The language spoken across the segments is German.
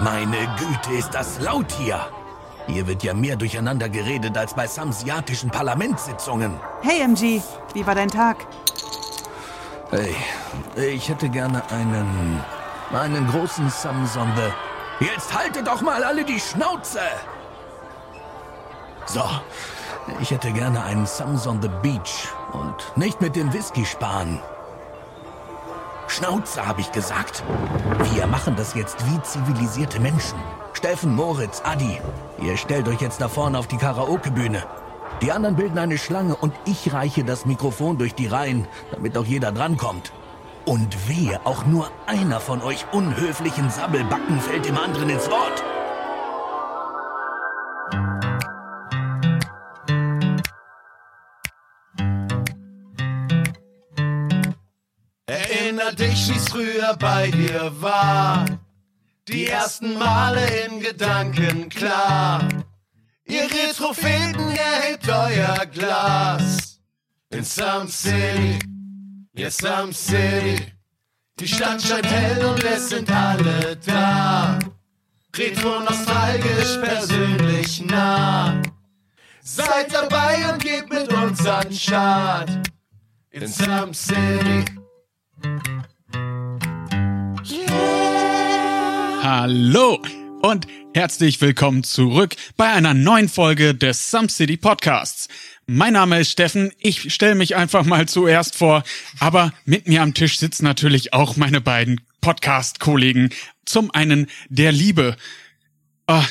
Meine Güte, ist das laut hier. Hier wird ja mehr durcheinander geredet als bei samsiatischen Parlamentssitzungen. Hey MG, wie war dein Tag? Hey, ich hätte gerne einen. Einen großen Samsonde. Jetzt haltet doch mal alle die Schnauze! So, ich hätte gerne einen Sums on the Beach und nicht mit dem Whisky sparen. Schnauze, habe ich gesagt. Wir machen das jetzt wie zivilisierte Menschen. Steffen, Moritz, Adi, ihr stellt euch jetzt da vorne auf die Karaoke-Bühne. Die anderen bilden eine Schlange und ich reiche das Mikrofon durch die Reihen, damit auch jeder drankommt. Und wehe, auch nur einer von euch unhöflichen Sabbelbacken fällt dem anderen ins Wort. Erinner dich, wie's früher bei dir war. Die ersten Male in Gedanken klar. Ihr Retropheten erhebt euer Glas. In Some City, ja Some City. Die Stadt scheint hell und es sind alle da. Retro nostalgisch persönlich nah. Seid dabei und gebt mit uns an Start. In Some City. Hallo und herzlich willkommen zurück bei einer neuen Folge des Some City Podcasts. Mein Name ist Steffen, ich stelle mich einfach mal zuerst vor, aber mit mir am Tisch sitzen natürlich auch meine beiden Podcast-Kollegen. Zum einen der Liebe, ah,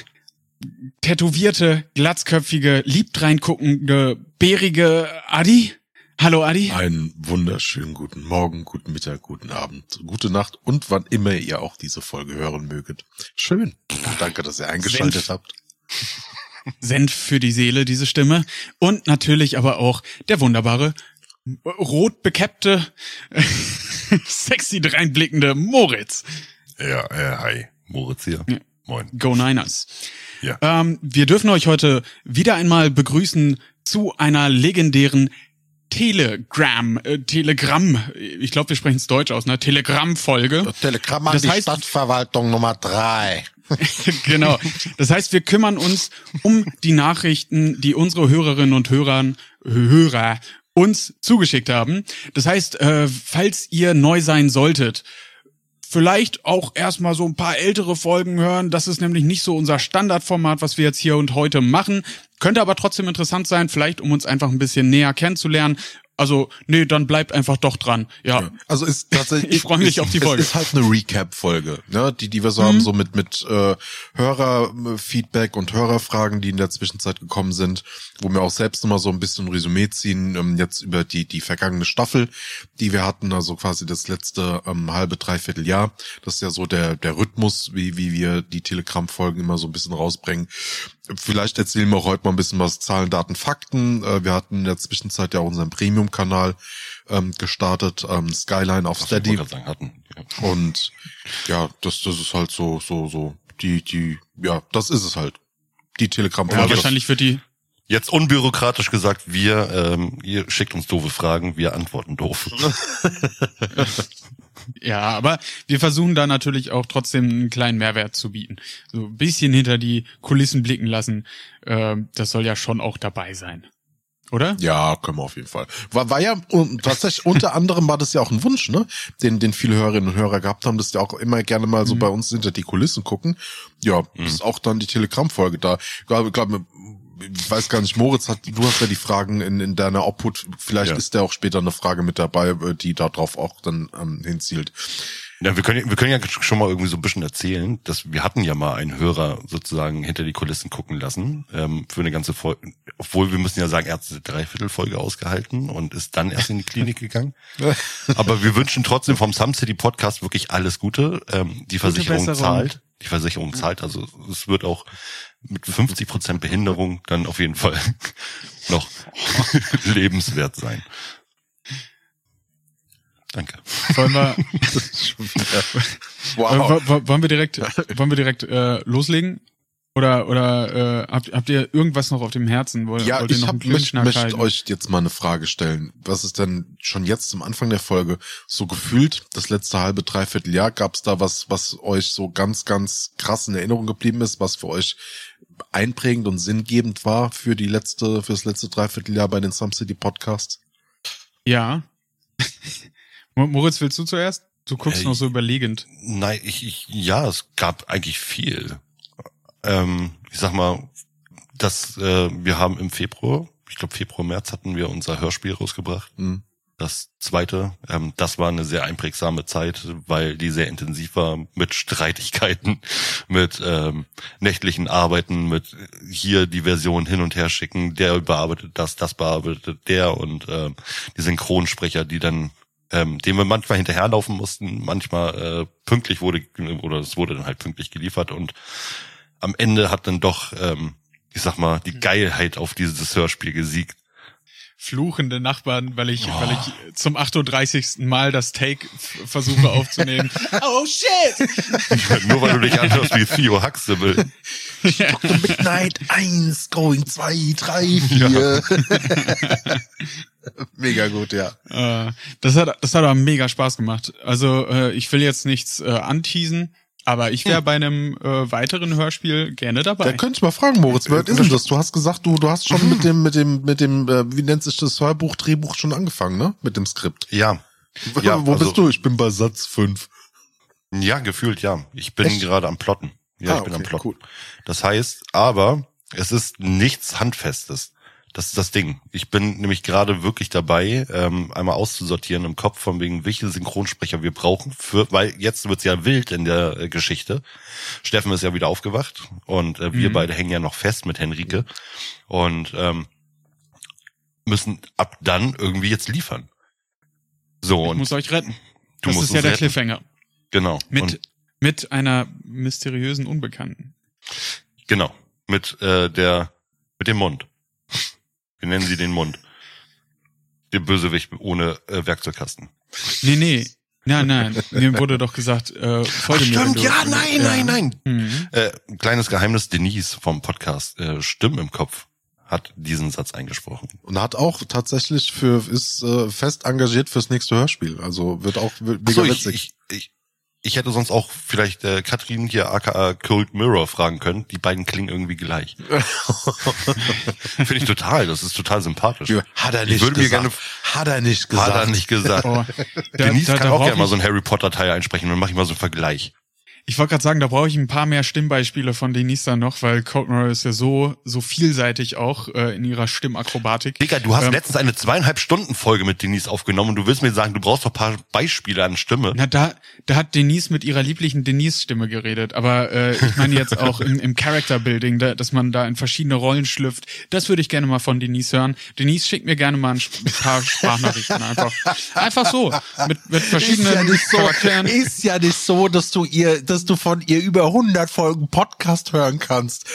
tätowierte, glatzköpfige, liebt reinguckende, bärige Adi. Hallo Adi. Einen wunderschönen guten Morgen, guten Mittag, guten Abend, gute Nacht und wann immer ihr auch diese Folge hören möget. Schön. Danke, dass ihr eingeschaltet Senf. habt. Senf für die Seele, diese Stimme. Und natürlich aber auch der wunderbare, rot bekäppte, sexy dreinblickende Moritz. Ja, äh, hi. Moritz hier. Ja. Moin. Go Niners. Ja. Ähm, wir dürfen euch heute wieder einmal begrüßen zu einer legendären Telegram, äh, Telegramm, ich glaube, wir sprechen es deutsch aus, ne? Telegramm-Folge. Telegramm an Das die heißt- Stadtverwaltung Nummer drei. genau. Das heißt, wir kümmern uns um die Nachrichten, die unsere Hörerinnen und Hörern, Hörer uns zugeschickt haben. Das heißt, äh, falls ihr neu sein solltet, vielleicht auch erstmal so ein paar ältere Folgen hören. Das ist nämlich nicht so unser Standardformat, was wir jetzt hier und heute machen. Könnte aber trotzdem interessant sein, vielleicht um uns einfach ein bisschen näher kennenzulernen. Also, nee, dann bleibt einfach doch dran. Ja. Also ist tatsächlich. Ich freu mich ist, auf die Folge. Es ist halt eine Recap-Folge, ne? Die, die wir so Mhm. haben, so mit mit äh, Hörerfeedback und Hörerfragen, die in der Zwischenzeit gekommen sind, wo wir auch selbst nochmal so ein bisschen Resümee ziehen, ähm, jetzt über die die vergangene Staffel, die wir hatten, also quasi das letzte ähm, halbe, dreiviertel Jahr. Das ist ja so der der Rhythmus, wie wie wir die Telegram-Folgen immer so ein bisschen rausbringen. Vielleicht erzählen wir auch heute mal ein bisschen was Zahlen, Daten, Fakten. Äh, wir hatten in der Zwischenzeit ja auch unseren Premium-Kanal ähm, gestartet, ähm, Skyline auf Steady. Sagen, hatten. Ja. Und ja, das, das ist halt so, so, so, die, die, ja, das ist es halt. Die telegram Ja, wahrscheinlich wird die, Jetzt unbürokratisch gesagt, wir, ähm, ihr schickt uns doofe Fragen, wir antworten doof. Ja, aber wir versuchen da natürlich auch trotzdem einen kleinen Mehrwert zu bieten. So ein bisschen hinter die Kulissen blicken lassen. Ähm, das soll ja schon auch dabei sein. Oder? Ja, können wir auf jeden Fall. War, war ja und tatsächlich unter anderem war das ja auch ein Wunsch, ne? Den, den viele Hörerinnen und Hörer gehabt haben, dass die auch immer gerne mal so bei uns hinter die Kulissen gucken. Ja, ist auch dann die Telegram-Folge da. Ich glaube, glaube, ich weiß gar nicht, Moritz hat, du hast ja die Fragen in, in deiner Obhut. Vielleicht Ja. ist da auch später eine Frage mit dabei, äh, die darauf auch dann ähm, hinzielt. Ja, wir können, ja- wir können ja schon mal irgendwie so ein bisschen erzählen, dass wir hatten ja mal einen Hörer sozusagen hinter die Kulissen gucken lassen ähm, für eine ganze Folge. Obwohl wir müssen ja sagen, er hat eine Dreiviertelfolge ausgehalten und ist dann erst in die Klinik gegangen. Aber wir wünschen trotzdem vom Some City Podcast wirklich alles Gute. Ähm, die Versicherung Besserung. zahlt. Die Versicherung zahlt. Also es wird auch mit 50 Prozent Behinderung dann auf jeden Fall noch lebenswert sein. Danke. Wollen wir, Das ist schon wieder- wow. wo- wo- wollen wir direkt, wollen wir direkt äh, loslegen? Oder oder äh, habt, habt ihr irgendwas noch auf dem Herzen? Wollt, Ja, wollt ihr ich noch hab, möchte möcht euch jetzt mal eine Frage stellen. Was ist denn schon jetzt zum Anfang der Folge so gefühlt, das letzte halbe, dreiviertel Jahr, gab es da was, was euch so ganz, ganz krass in Erinnerung geblieben ist, was für euch einprägend und sinngebend war für die letzte, für das letzte Dreivierteljahr bei den Some City Podcasts? Ja. Mo- Moritz, willst du zuerst? Du guckst Äh, noch so überlegend. Nein, ich, ich, ja, es gab eigentlich viel. Ähm, ich sag mal, dass äh, wir haben im Februar, ich glaube Februar, März hatten wir unser Hörspiel rausgebracht. Hm. Das zweite, ähm, das war eine sehr einprägsame Zeit, weil die sehr intensiv war mit Streitigkeiten, mit ähm, nächtlichen Arbeiten, mit hier die Version hin und her schicken, der überarbeitet das, das bearbeitet der und ähm, die Synchronsprecher, die dann ähm, dem wir manchmal hinterherlaufen mussten, manchmal äh, pünktlich wurde oder es wurde dann halt pünktlich geliefert und am Ende hat dann doch, ähm, ich sag mal, die Geilheit auf dieses Hörspiel gesiegt. Fluchende Nachbarn, weil ich, Oh. weil ich zum 38. Mal das Take versuche aufzunehmen. oh shit! Nur weil du dich anhörst wie Theo Huxtable. Midnight 1, going 2, 3, 4. Mega gut, ja. Äh, das hat, das hat aber mega Spaß gemacht. Also äh, ich will jetzt nichts äh, anteasen, aber ich wäre bei einem äh, weiteren Hörspiel gerne Da dabei. könnte ich mal fragen, Moritz, wer ist denn das? Du hast gesagt, du, du hast schon mit dem, mit dem, mit dem, äh, wie nennt sich das Hörbuch, Drehbuch schon angefangen, ne? Mit dem Skript. Ja. Ja, Wo also- bist du? Ich bin bei Satz 5. Ja, gefühlt ja. Ich bin Echt? gerade am Plotten. Ja, Ah, ich bin am okay, Plotten. cool. Das heißt, aber es ist nichts Handfestes. Das ist das Ding. Ich bin nämlich gerade wirklich dabei, ähm, einmal auszusortieren im Kopf von wegen, welche Synchronsprecher wir brauchen, für, weil jetzt wird's ja wild in der äh, Geschichte. Steffen ist ja wieder aufgewacht und äh, wir Mhm. beide hängen ja noch fest mit Henrike und ähm, müssen ab dann irgendwie jetzt liefern. So Ich und muss euch retten. du das musst ist ja der retten. Cliffhanger. Genau. Mit, Und mit einer mysteriösen Unbekannten. Genau. Mit äh, der mit dem Mund. Wir nennen sie den Mund. Der Bösewicht ohne äh, Werkzeugkasten. Nee, nee. Nein, nein. Mir wurde doch gesagt, äh, folge mir. wenn du- ja, nein, nein, nein. Mhm. Äh, kleines Geheimnis, Denise vom Podcast äh, Stimmen im Kopf hat diesen Satz eingesprochen. Und hat auch tatsächlich für, ist äh, fest engagiert fürs nächste Hörspiel. Also wird auch mega So, witzig. ich, ich, ich hätte sonst auch vielleicht äh, Katrin hier aka Cold Mirror fragen können. Die beiden klingen irgendwie gleich. Finde ich total. Das ist total sympathisch. Hat er Ich nicht würde mir gesagt. gerne- Hat er nicht gesagt. Hat er nicht gesagt. Oh, da, Denise da, kann da auch brauch gerne mal ich- so einen Harry Potter Teil einsprechen. Dann mache ich mal so einen Vergleich. Ich wollte gerade sagen, da brauche ich ein paar mehr Stimmbeispiele von Denise dann noch, weil Cold Mirror ist ja so so vielseitig auch äh, in ihrer Stimmakrobatik. Digga, du hast Ähm, letztens eine zweieinhalb Stunden Folge mit Denise aufgenommen und du willst mir sagen, du brauchst doch ein paar Beispiele an Stimme. Na, da, da hat Denise mit ihrer lieblichen Denise-Stimme geredet. Aber äh, ich meine jetzt auch im, im Character-Building, da, dass man da in verschiedene Rollen schlüpft. Das würde ich gerne mal von Denise hören. Denise schickt mir gerne mal ein, ein paar Sprachnachrichten einfach. Einfach so. Mit, mit verschiedenen Charakteren. ist ja nicht so, dass du ihr, dass du von ihr über 100 Folgen Podcast hören kannst.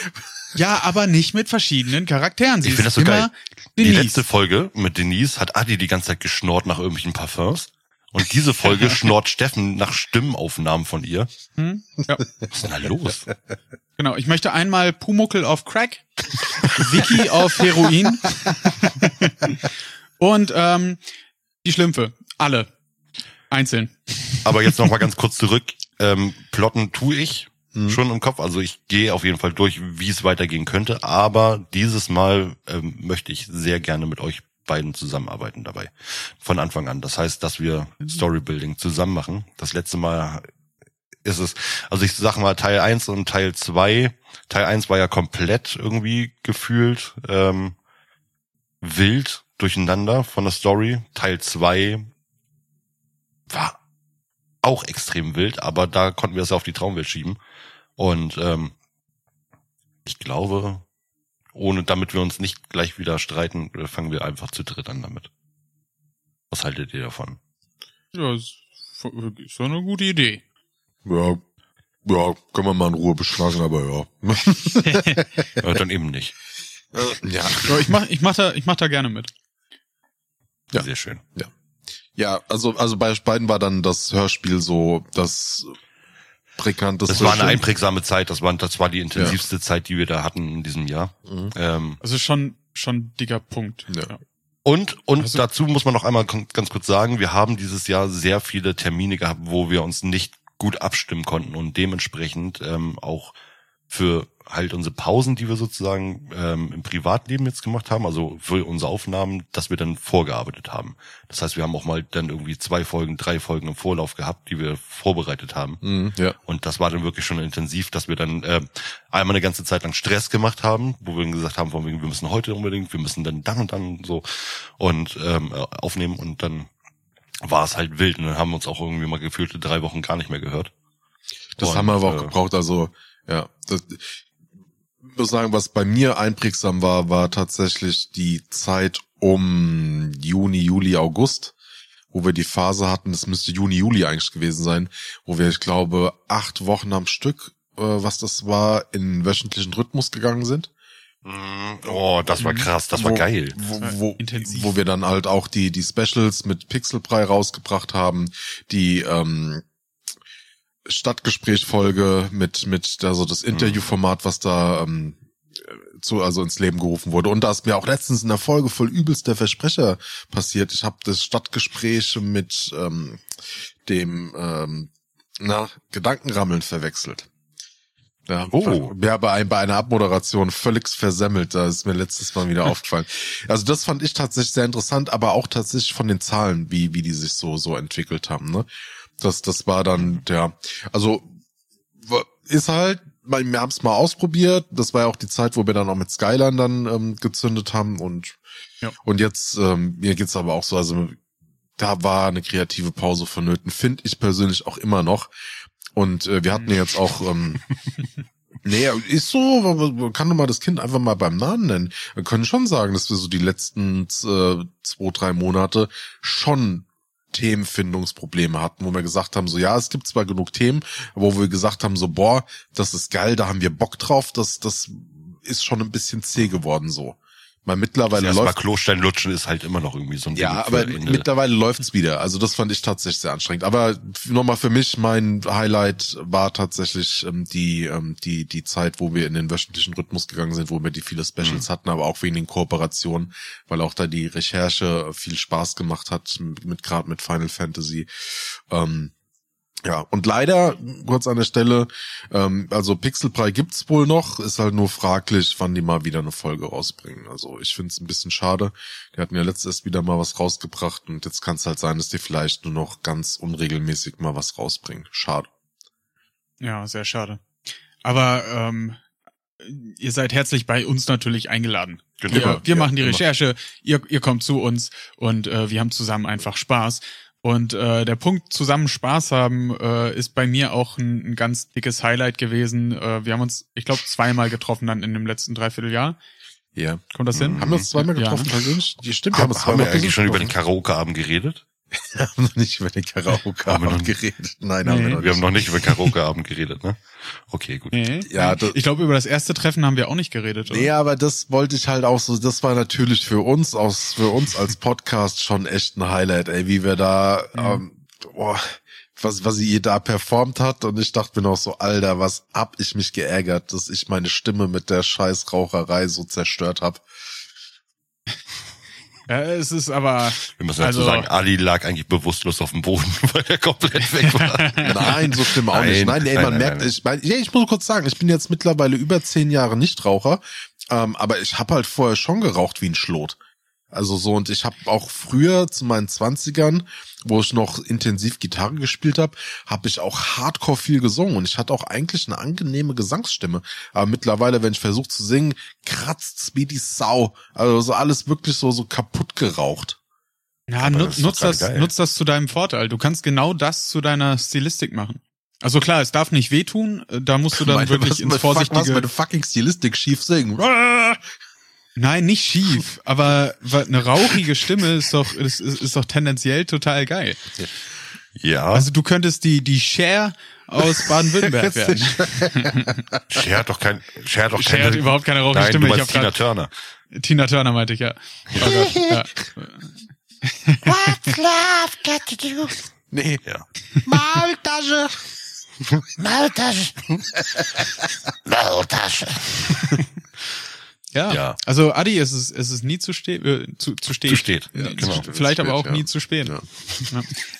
Ja, aber nicht mit verschiedenen Charakteren. Sie Ich finde das so immer geil. Die Denise. letzte Folge mit Denise hat Adi die ganze Zeit geschnort nach irgendwelchen Parfums. Und diese Folge schnort Steffen nach Stimmaufnahmen von ihr. Hm? Ja. Was ist denn da los? Genau, ich möchte einmal Pumuckel auf Crack, Vicky auf Heroin und ähm, die Schlümpfe. Alle. Einzeln. Aber jetzt noch mal ganz kurz zurück. Ähm, plotten tue ich schon im Kopf. Also ich gehe auf jeden Fall durch, wie es weitergehen könnte. Aber dieses Mal ähm, möchte ich sehr gerne mit euch beiden zusammenarbeiten dabei. Von Anfang an. Das heißt, dass wir Storybuilding zusammen machen. Das letzte Mal ist es, also ich sag mal Teil 1 und Teil 2. Teil 1 war ja komplett irgendwie gefühlt ähm, wild durcheinander von der Story. Teil 2 war auch extrem wild, aber da konnten wir es auf die Traumwelt schieben. Und ähm, ich glaube, ohne damit wir uns nicht gleich wieder streiten, fangen wir einfach zu dritt an damit. Was haltet ihr davon? Ja, ist ist doch eine gute Idee. Ja, ja, können wir mal in Ruhe beschnacken, aber ja. Äh, dann eben nicht. ja. Ja, ich mach, ich mach da, ich mach da gerne mit. Ja. Sehr schön. Ja, also, also bei beiden war dann das Hörspiel so das prägnanteste. Das war eine einprägsame Zeit, das war, das war die intensivste Zeit, die wir da hatten in diesem Jahr. Ähm, Also schon, schon dicker Punkt. Ja. Und, und Also- dazu muss man noch einmal ganz kurz sagen, wir haben dieses Jahr sehr viele Termine gehabt, wo wir uns nicht gut abstimmen konnten und dementsprechend ähm, auch für halt unsere Pausen, die wir sozusagen ähm, im Privatleben jetzt gemacht haben, also für unsere Aufnahmen, dass wir dann vorgearbeitet haben. Das heißt, wir haben auch mal dann irgendwie zwei Folgen, drei Folgen im Vorlauf gehabt, die wir vorbereitet haben. Mhm, ja. Und das war dann wirklich schon intensiv, dass wir dann äh, einmal eine ganze Zeit lang Stress gemacht haben, wo wir dann gesagt haben, von wegen, wir müssen heute unbedingt, wir müssen dann dann und dann so und ähm, äh, aufnehmen und dann war es halt wild und dann haben wir uns auch irgendwie mal gefühlte drei Wochen gar nicht mehr gehört. Das Und, haben wir aber auch äh, gebraucht. Also, ja, das, muss sagen, was bei mir einprägsam war, war tatsächlich die Zeit um Juni, Juli, August, wo wir die Phase hatten, das müsste Juni, Juli eigentlich gewesen sein, wo wir, ich glaube, acht Wochen am Stück, äh, was das war, in wöchentlichen Rhythmus gegangen sind. Oh, das war krass, das war wo, geil. Wo, wo, intensiv. wo wir dann halt auch die, die Specials mit Pixelbrei rausgebracht haben, die ähm, Stadtgesprächfolge mit, mit also das Interviewformat, was da ähm, zu, also ins Leben gerufen wurde. Und da ist mir auch letztens in der Folge voll übelst der Versprecher passiert. Ich habe das Stadtgespräch mit ähm, dem ähm, na, Gedankenrammeln verwechselt. Ja, Oh. ja, bei, ein, bei einer Abmoderation völlig versemmelt. Da ist mir letztes Mal wieder aufgefallen. Also das fand ich tatsächlich sehr interessant, aber auch tatsächlich von den Zahlen, wie, wie die sich so, so entwickelt haben, ne? Das, das war dann, ja, also, ist halt, wir haben es mal ausprobiert. Das war ja auch die Zeit, wo wir dann auch mit Skyline dann ähm, gezündet haben und, Ja. und jetzt, ähm, mir geht's aber auch so, also, da war eine kreative Pause vonnöten, finde ich persönlich auch immer noch. Und äh, wir hatten ja jetzt auch, ähm, nee, ist so, man kann doch mal das Kind einfach mal beim Namen nennen. Wir können schon sagen, dass wir so die letzten äh, zwei, drei Monate schon Themenfindungsprobleme hatten, wo wir gesagt haben, so ja, es gibt zwar genug Themen, aber wo wir gesagt haben, so boah, das ist geil, da haben wir Bock drauf, das, das ist schon ein bisschen zäh geworden so. Weil mittlerweile Erstmal läuft Klostern lutschen ist halt immer noch irgendwie so ein ja, aber Ende. mittlerweile läuft's wieder. Also das fand ich tatsächlich sehr anstrengend. Aber nochmal für mich, mein Highlight war tatsächlich ähm, die, ähm, die, die Zeit, wo wir in den wöchentlichen Rhythmus gegangen sind, wo wir die viele Specials hatten, aber auch wegen den Kooperationen, weil auch da die Recherche viel Spaß gemacht hat, mit, mit gerade mit Final Fantasy. Ähm, ja, und leider, kurz an der Stelle, ähm, also Pixelbrei gibt's wohl noch, ist halt nur fraglich, wann die mal wieder eine Folge rausbringen. Also ich find's ein bisschen schade. Die hatten ja letztes erst wieder mal was rausgebracht und jetzt kann es halt sein, dass die vielleicht nur noch ganz unregelmäßig mal was rausbringen. Schade. Ja, sehr schade. Aber ähm, ihr seid herzlich bei uns natürlich eingeladen. Genau. Wir, wir ja, machen die immer. Recherche, ihr, ihr kommt zu uns und äh, wir haben zusammen einfach Spaß. Und äh, der Punkt zusammen Spaß haben äh, ist bei mir auch ein, ein ganz dickes Highlight gewesen. Äh, wir haben uns, ich glaube, zweimal getroffen dann in dem letzten Dreivierteljahr. Ja. Kommt das hin? Haben wir uns zweimal Ja, getroffen ne? persönlich? Die stimmt, haben, haben wir eigentlich schon über den Karaoke-Abend geredet? Wir haben noch nicht über den Karaoke Haben wir noch- geredet. Nein, haben Nee. wir noch Wir haben nicht. noch nicht über Karaoke-Abend geredet, ne? Okay, gut. Nee. Ja, ich glaube, über das erste Treffen haben wir auch nicht geredet, oder? Nee, aber das wollte ich halt auch so, das war natürlich für uns aus, für uns als Podcast schon echt ein Highlight, ey, wie wir da, ähm, boah, was, was sie da performt hat und ich dachte mir noch so, Alter, was hab ich mich geärgert, dass ich meine Stimme mit der scheiß Raucherei so zerstört hab. Ja, es ist aber. Wir müssen dazu Also- sagen, Ali lag eigentlich bewusstlos auf dem Boden, weil er komplett weg war. Nein, so schlimm auch nicht. Nein, Nein, ey, nein, man nein, merkt, nein. ich mein, ja, ich muss kurz sagen, ich bin jetzt mittlerweile über zehn Jahre Nichtraucher, ähm, aber ich habe halt vorher schon geraucht wie ein Schlot. Also so und ich habe auch früher zu meinen Zwanzigern, wo ich noch intensiv Gitarre gespielt habe, habe ich auch Hardcore viel gesungen und ich hatte auch eigentlich eine angenehme Gesangsstimme. Aber mittlerweile, wenn ich versuche zu singen, kratzt's wie die Sau. Also so alles wirklich so so kaputt geraucht. Ja, Aber nu das ist nutz, das, geil. nutz das zu deinem Vorteil. Du kannst genau das zu deiner Stilistik machen. Also klar, es darf nicht wehtun. äh, Da musst du dann Meine, wirklich was, ins was, was vorsichtige. meine fucking Stilistik schief singen. Nein, nicht schief. aber eine rauchige Stimme ist doch ist, ist, ist doch tendenziell total geil. Ja, Also du könntest die die Cher aus Baden-Württemberg werden. Cher hat doch kein, Cher hat doch Cher keine, hat überhaupt keine rauchige Nein, Stimme. Du Ich Tina grad- Turner. Tina Turner meinte ich ja. Oh ja. What's love got to do? Nee. Ja. Maultasche. Maultasche. Maultasche. Ja. Ja. Also Adi, es ist es ist nie zu stehen äh, zu, zu stehen. Zu steht. Ja, Ja, genau. zu- Vielleicht Zu aber auch spät, ja. nie zu spät. Ja.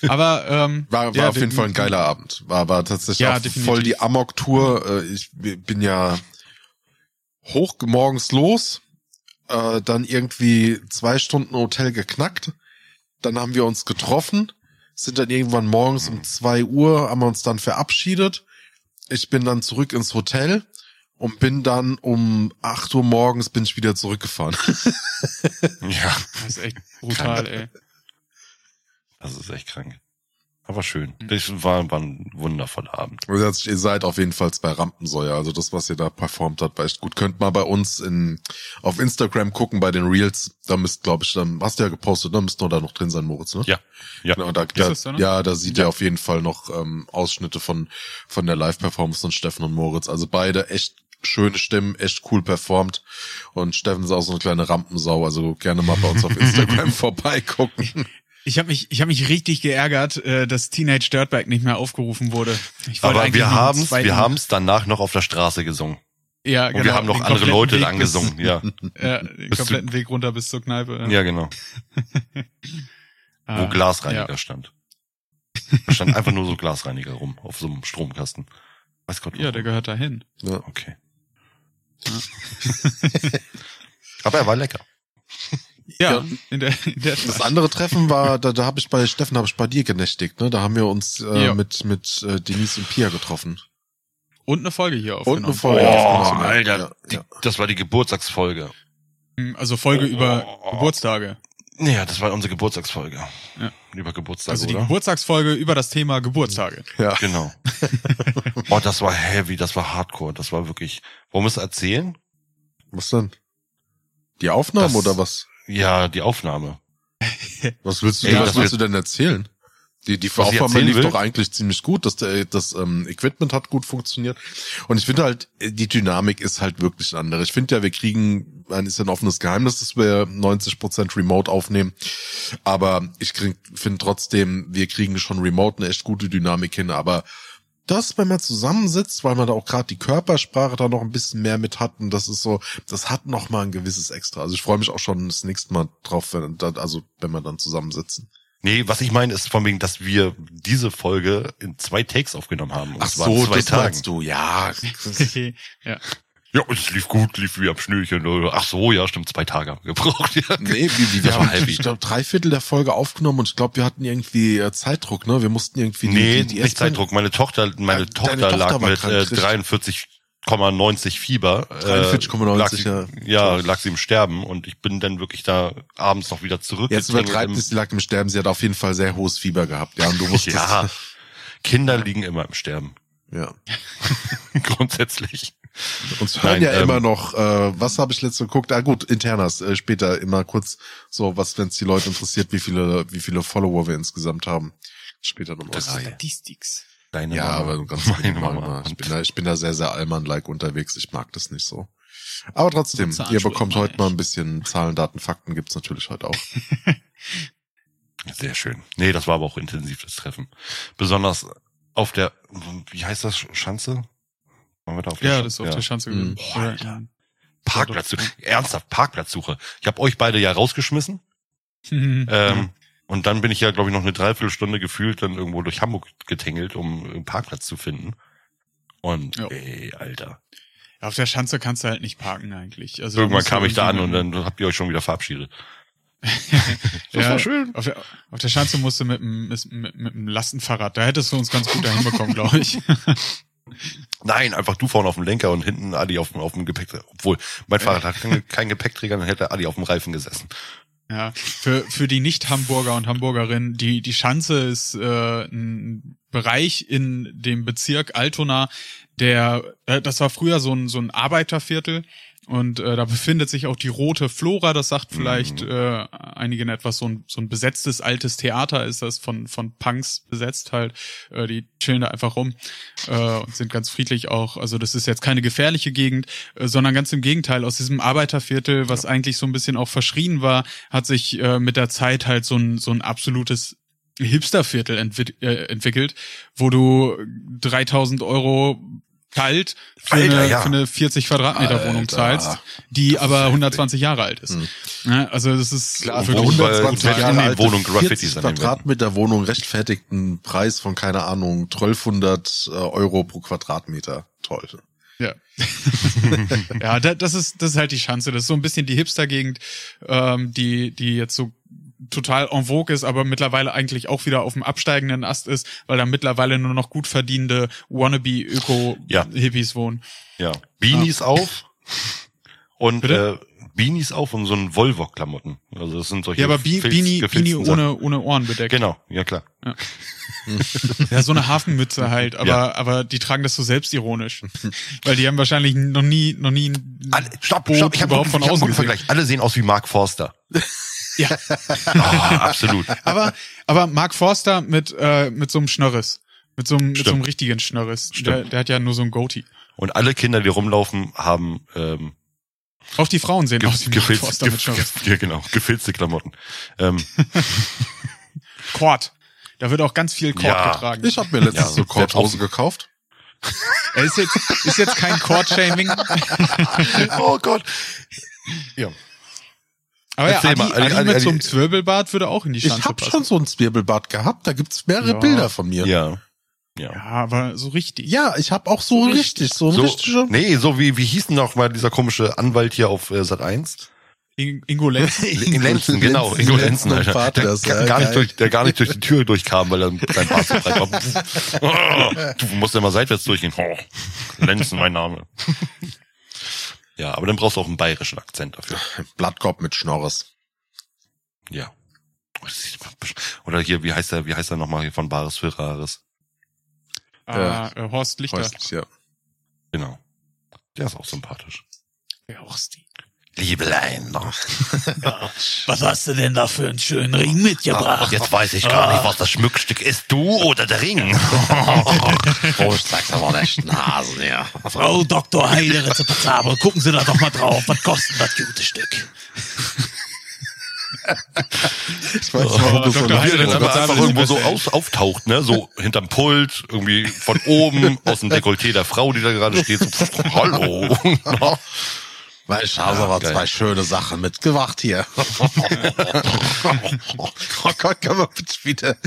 Aber ähm, War, war ja, auf jeden Fall ein geiler Abend. War, war tatsächlich Ja, auch definitiv. voll die Amok-Tour. Äh, Ich bin ja hoch morgens los, äh, dann irgendwie zwei Stunden Hotel geknackt. Dann haben wir uns getroffen, sind dann irgendwann morgens um zwei Uhr, haben wir uns dann verabschiedet. Ich bin dann zurück ins Hotel und bin dann um acht Uhr morgens bin ich wieder zurückgefahren. Ja, Das ist echt brutal, ey. das ist echt krank. Aber schön. Das war, war ein wundervoller Abend. Also ihr seid auf jeden Fall bei Rampensäuer. Also das, was ihr da performt habt, war echt gut. Könnt mal bei uns in, auf Instagram gucken, bei den Reels. Da müsst, glaube ich, dann, hast du ja gepostet, da müsst nur da noch drin sein, Moritz, ne? Ja, ja. Genau, da, da, das da noch? ja, da sieht ihr auf jeden Fall noch ähm, Ausschnitte von, von der Live-Performance von Steffen und Moritz. Also beide echt schöne Stimmen, echt cool performt. Und Steffen ist auch so eine kleine Rampensau. Also gerne mal bei uns auf Instagram vorbeigucken. Ich habe mich, ich habe mich richtig geärgert, äh, dass Teenage Dirtbag nicht mehr aufgerufen wurde. Ich Aber wir haben's, wir haben's danach noch auf der Straße gesungen. ja, Und genau, wir haben noch den andere Leute Weg dann bis- gesungen, ja. Ja, den Bis kompletten Weg runter bis zur Kneipe. Ja, genau. Ah, Wo Glasreiniger ja. stand. Da stand einfach nur so Glasreiniger rum auf so einem Stromkasten. Weiß Gott. Ja, der gehört dahin. Ja. Okay. Aber er war lecker. Ja, Ja. in der, in der Das andere Treffen war, da, da habe ich bei Steffen, habe ich bei dir genächtigt, ne? Da haben wir uns äh, Ja. mit mit äh, Denise und Pia getroffen. und eine Folge hier Und aufgenommen. eine Folge. Oh, aufgenommen. Alter, Ja, die, das war die Geburtstagsfolge. Also Folge über Oh. Geburtstage. Ja, das war unsere Geburtstagsfolge. Ja. Über Geburtstage, Also die oder? Geburtstagsfolge über das Thema Geburtstage. ja. Genau. oh, das war heavy, das war hardcore, das war wirklich. Wollen wir es erzählen? Was denn? Die Aufnahme Das- oder was? Ja, die Aufnahme. Was willst du, Ey, was willst du denn erzählen? Die, die Aufnahme lief will? doch eigentlich ziemlich gut. Das, äh, das ähm, Equipment hat gut funktioniert. Und ich finde halt, äh, die Dynamik ist halt wirklich eine andere. Ich finde ja, wir kriegen, ein ist ja ein offenes Geheimnis, dass wir 90% Remote aufnehmen. Aber ich finde trotzdem, wir kriegen schon Remote eine echt gute Dynamik hin. Aber das, wenn man zusammensitzt, weil man da auch gerade die Körpersprache da noch ein bisschen mehr mit hat, und das ist so, das hat noch mal ein gewisses Extra. Also ich freue mich auch schon das nächste Mal drauf, wenn, also wenn wir dann zusammensitzen. Nee, was ich meine, ist von wegen, dass wir diese Folge in zwei Takes aufgenommen haben. Und Ach so, zwei das Tagen. meinst du, ja. ja. Ja, es lief gut, lief wie am Schnürchen. Ach so, ja, stimmt, zwei Tage haben wir gebraucht. Ja. Nee, wie, wie, wir haben, ich glaube, drei Viertel der Folge aufgenommen und ich glaube, wir hatten irgendwie äh, Zeitdruck, ne? Wir mussten irgendwie die, Nee, die, die nicht Zeitdruck. Meine Tochter, meine Ja, Tochter deine Tochter lag mit krank, äh, richtig. 43,90 Fieber. äh, 43,90, lag sie, ja. Ja, lag sie im Sterben und ich bin dann wirklich da abends noch wieder zurück. Jetzt übertreibt es, sie lag im Sterben, sie hat auf jeden Fall sehr hohes Fieber gehabt, ja, und du wusstest, Ja, Kinder liegen immer im Sterben. ja. Grundsätzlich. Uns hören Nein, ja ähm, immer noch, äh, was habe ich letzte geguckt? Ah gut, Internas, äh, später immer kurz so, was, wenn es die Leute interessiert, wie viele, wie viele Follower wir insgesamt haben. Später nochmal. Drei. Statistics. Deine Ja, Mama, aber ganz meine. Mama. immer. Ich bin da, ich bin da sehr, sehr allmann-like unterwegs. Ich mag das nicht so. Aber trotzdem, ihr bekommt heute mal ein bisschen Zahlen, Daten, Fakten gibt's natürlich heute auch. Sehr schön. Nee, das war aber auch intensiv, das Treffen. Besonders auf der, wie heißt das, Schanze? Waren wir da auf der Ja, Schanze? das ist auf der Schanze Mhm. gewesen. Boah, Ja, Alter. ja. Parkplatzsuche. Ernsthaft, Parkplatzsuche. Ich habe euch beide ja rausgeschmissen. Mhm. Ähm, und dann bin ich ja, glaube ich, noch eine Dreiviertelstunde gefühlt dann irgendwo durch Hamburg getingelt, um einen Parkplatz zu finden. Und Ja. ey, Alter. Auf der Schanze kannst du halt nicht parken eigentlich. Also Irgendwann kam ich da an und dann habt ihr euch schon wieder verabschiedet. Das war schön. Auf der, auf der Schanze musst du mit dem, mit, mit, mit dem Lastenfahrrad. Da hättest du uns ganz gut dahin bekommen, glaube ich. Nein, einfach du vorne auf dem Lenker und hinten Adi auf dem, auf dem Gepäckträger. Obwohl, mein Fahrrad hat kein, kein Gepäckträger, dann hätte Adi auf dem Reifen gesessen. Ja, für, für die Nicht-Hamburger und Hamburgerinnen, die, die Schanze ist äh, ein Bereich in dem Bezirk Altona, der, äh, das war früher so ein, so ein Arbeiterviertel und äh, da befindet sich auch die Rote Flora, das sagt vielleicht Mhm. äh, einigen etwas, so ein, so ein besetztes altes Theater ist das, von, von Punks besetzt halt. Äh, die chillen da einfach rum äh, und sind ganz friedlich auch. Also das ist jetzt keine gefährliche Gegend, äh, sondern ganz im Gegenteil. Aus diesem Arbeiterviertel, was eigentlich so ein bisschen auch verschrien war, hat sich äh, mit der Zeit halt so ein, so ein absolutes Hipsterviertel entwi äh, entwickelt, wo du 3000 Euro kalt für, Alter, eine, ja. für eine 40 Quadratmeter Wohnung zahlst, die aber heftig. 120 Jahre alt ist. Ja, also das ist Klar, für für wirklich 120 weil- Jahre alte Wohnungen Graffitis 40 an den Wänden. Quadratmeter Wohnung rechtfertigt einen Preis von, keine Ahnung, 1200 äh, Euro pro Quadratmeter. Toll. Ja. ja, da, das ist das ist halt die Chance. Das ist so ein bisschen die Hipster-Gegend, ähm, die die jetzt so total en vogue ist, aber mittlerweile eigentlich auch wieder auf dem absteigenden Ast ist, weil da mittlerweile nur noch gut verdienende Wannabe-Öko-Hippies wohnen. Ja. Beanies auf und Bitte? äh, Beanies auf und so ein Volvo-Klamotten. Also das sind solche Ja, aber Filz- Beanie, Beanie ohne, ohne Ohren bedeckt. Genau, ja klar. Ja, so eine Hafenmütze halt, aber, Ja. aber die tragen das so selbstironisch. Weil die haben wahrscheinlich noch nie, noch nie ein Alle, stopp, Boot stopp, ich habe überhaupt von ich hab außen einen gesehen. Vergleich. Alle sehen aus wie Mark Forster. Ja. Ah, absolut. Aber, aber Mark Forster mit, äh, mit so einem Schnörres. Mit so einem, mit so einem richtigen Schnörres. Der, der hat ja nur so ein Goatee. Und alle Kinder, die rumlaufen, haben ähm, Auch die Frauen sehen aus wie Mark gefilzt, Forster mit Schnörres. ja, genau, gefilzte Klamotten. Ähm, Kord. Da wird auch ganz viel Kord Ja. getragen. Ich habe mir letztens Ja, so Korthose gekauft. Er ist jetzt, ist jetzt kein Kord-Shaming. oh Gott. Ja. Aber ja, Adi, mal, Adi, Adi Adi, mit Adi. so einem Zwirbelbart würde auch in die Ich Schanze habe passen. schon so ein Zwirbelbad gehabt. Da gibt's mehrere Ja. Bilder von mir. Ja. Ja. Ja, aber so richtig. Ja, ich habe auch so richtig, so ein So, richtiger. nee, so wie, wie hieß denn noch mal dieser komische Anwalt hier auf äh, Sat 1? In- Ingo Lenz. In Lenzen, genau, Lenzen, Ingo Lenzen Lenzen, Alter. Der, ja, gar nicht durch, der gar nicht durch die Tür durchkam, weil er sein Bart so breit war. Du musst ja mal seitwärts durchgehen. Oh, Lenzen, mein Name. Ja, aber dann brauchst du auch einen bayerischen Akzent dafür. Blattkorb mit Schnorres. Ja. Oh, Oder hier, wie heißt er, wie heißt er nochmal hier von Bares für Rares? Ah, äh, Horst Lichter. Häuslich, ja. Genau. Der ist auch sympathisch. Ja, Horsti. Liebelein. Was hast du denn da für einen schönen Ring mitgebracht? Jetzt weiß ich gar nicht, was das Schmuckstück ist. Du oder der Ring? Oh, ich sag's aber echt Nasen, ja. Frau Dr. Heideritze Pazabel, gucken Sie da doch mal drauf. Was kostet das gute Stück? Ich weiß nicht, warum so Heideritze aber Pazabel einfach irgendwo so aus, auftaucht, ne? So hinterm Pult, irgendwie von oben, aus dem Dekolleté der Frau, die da gerade steht. So, pff, hallo. Weil ich habe aber geil. zwei schöne Sachen mitgebracht hier. oh Gott, kann man bitte wieder.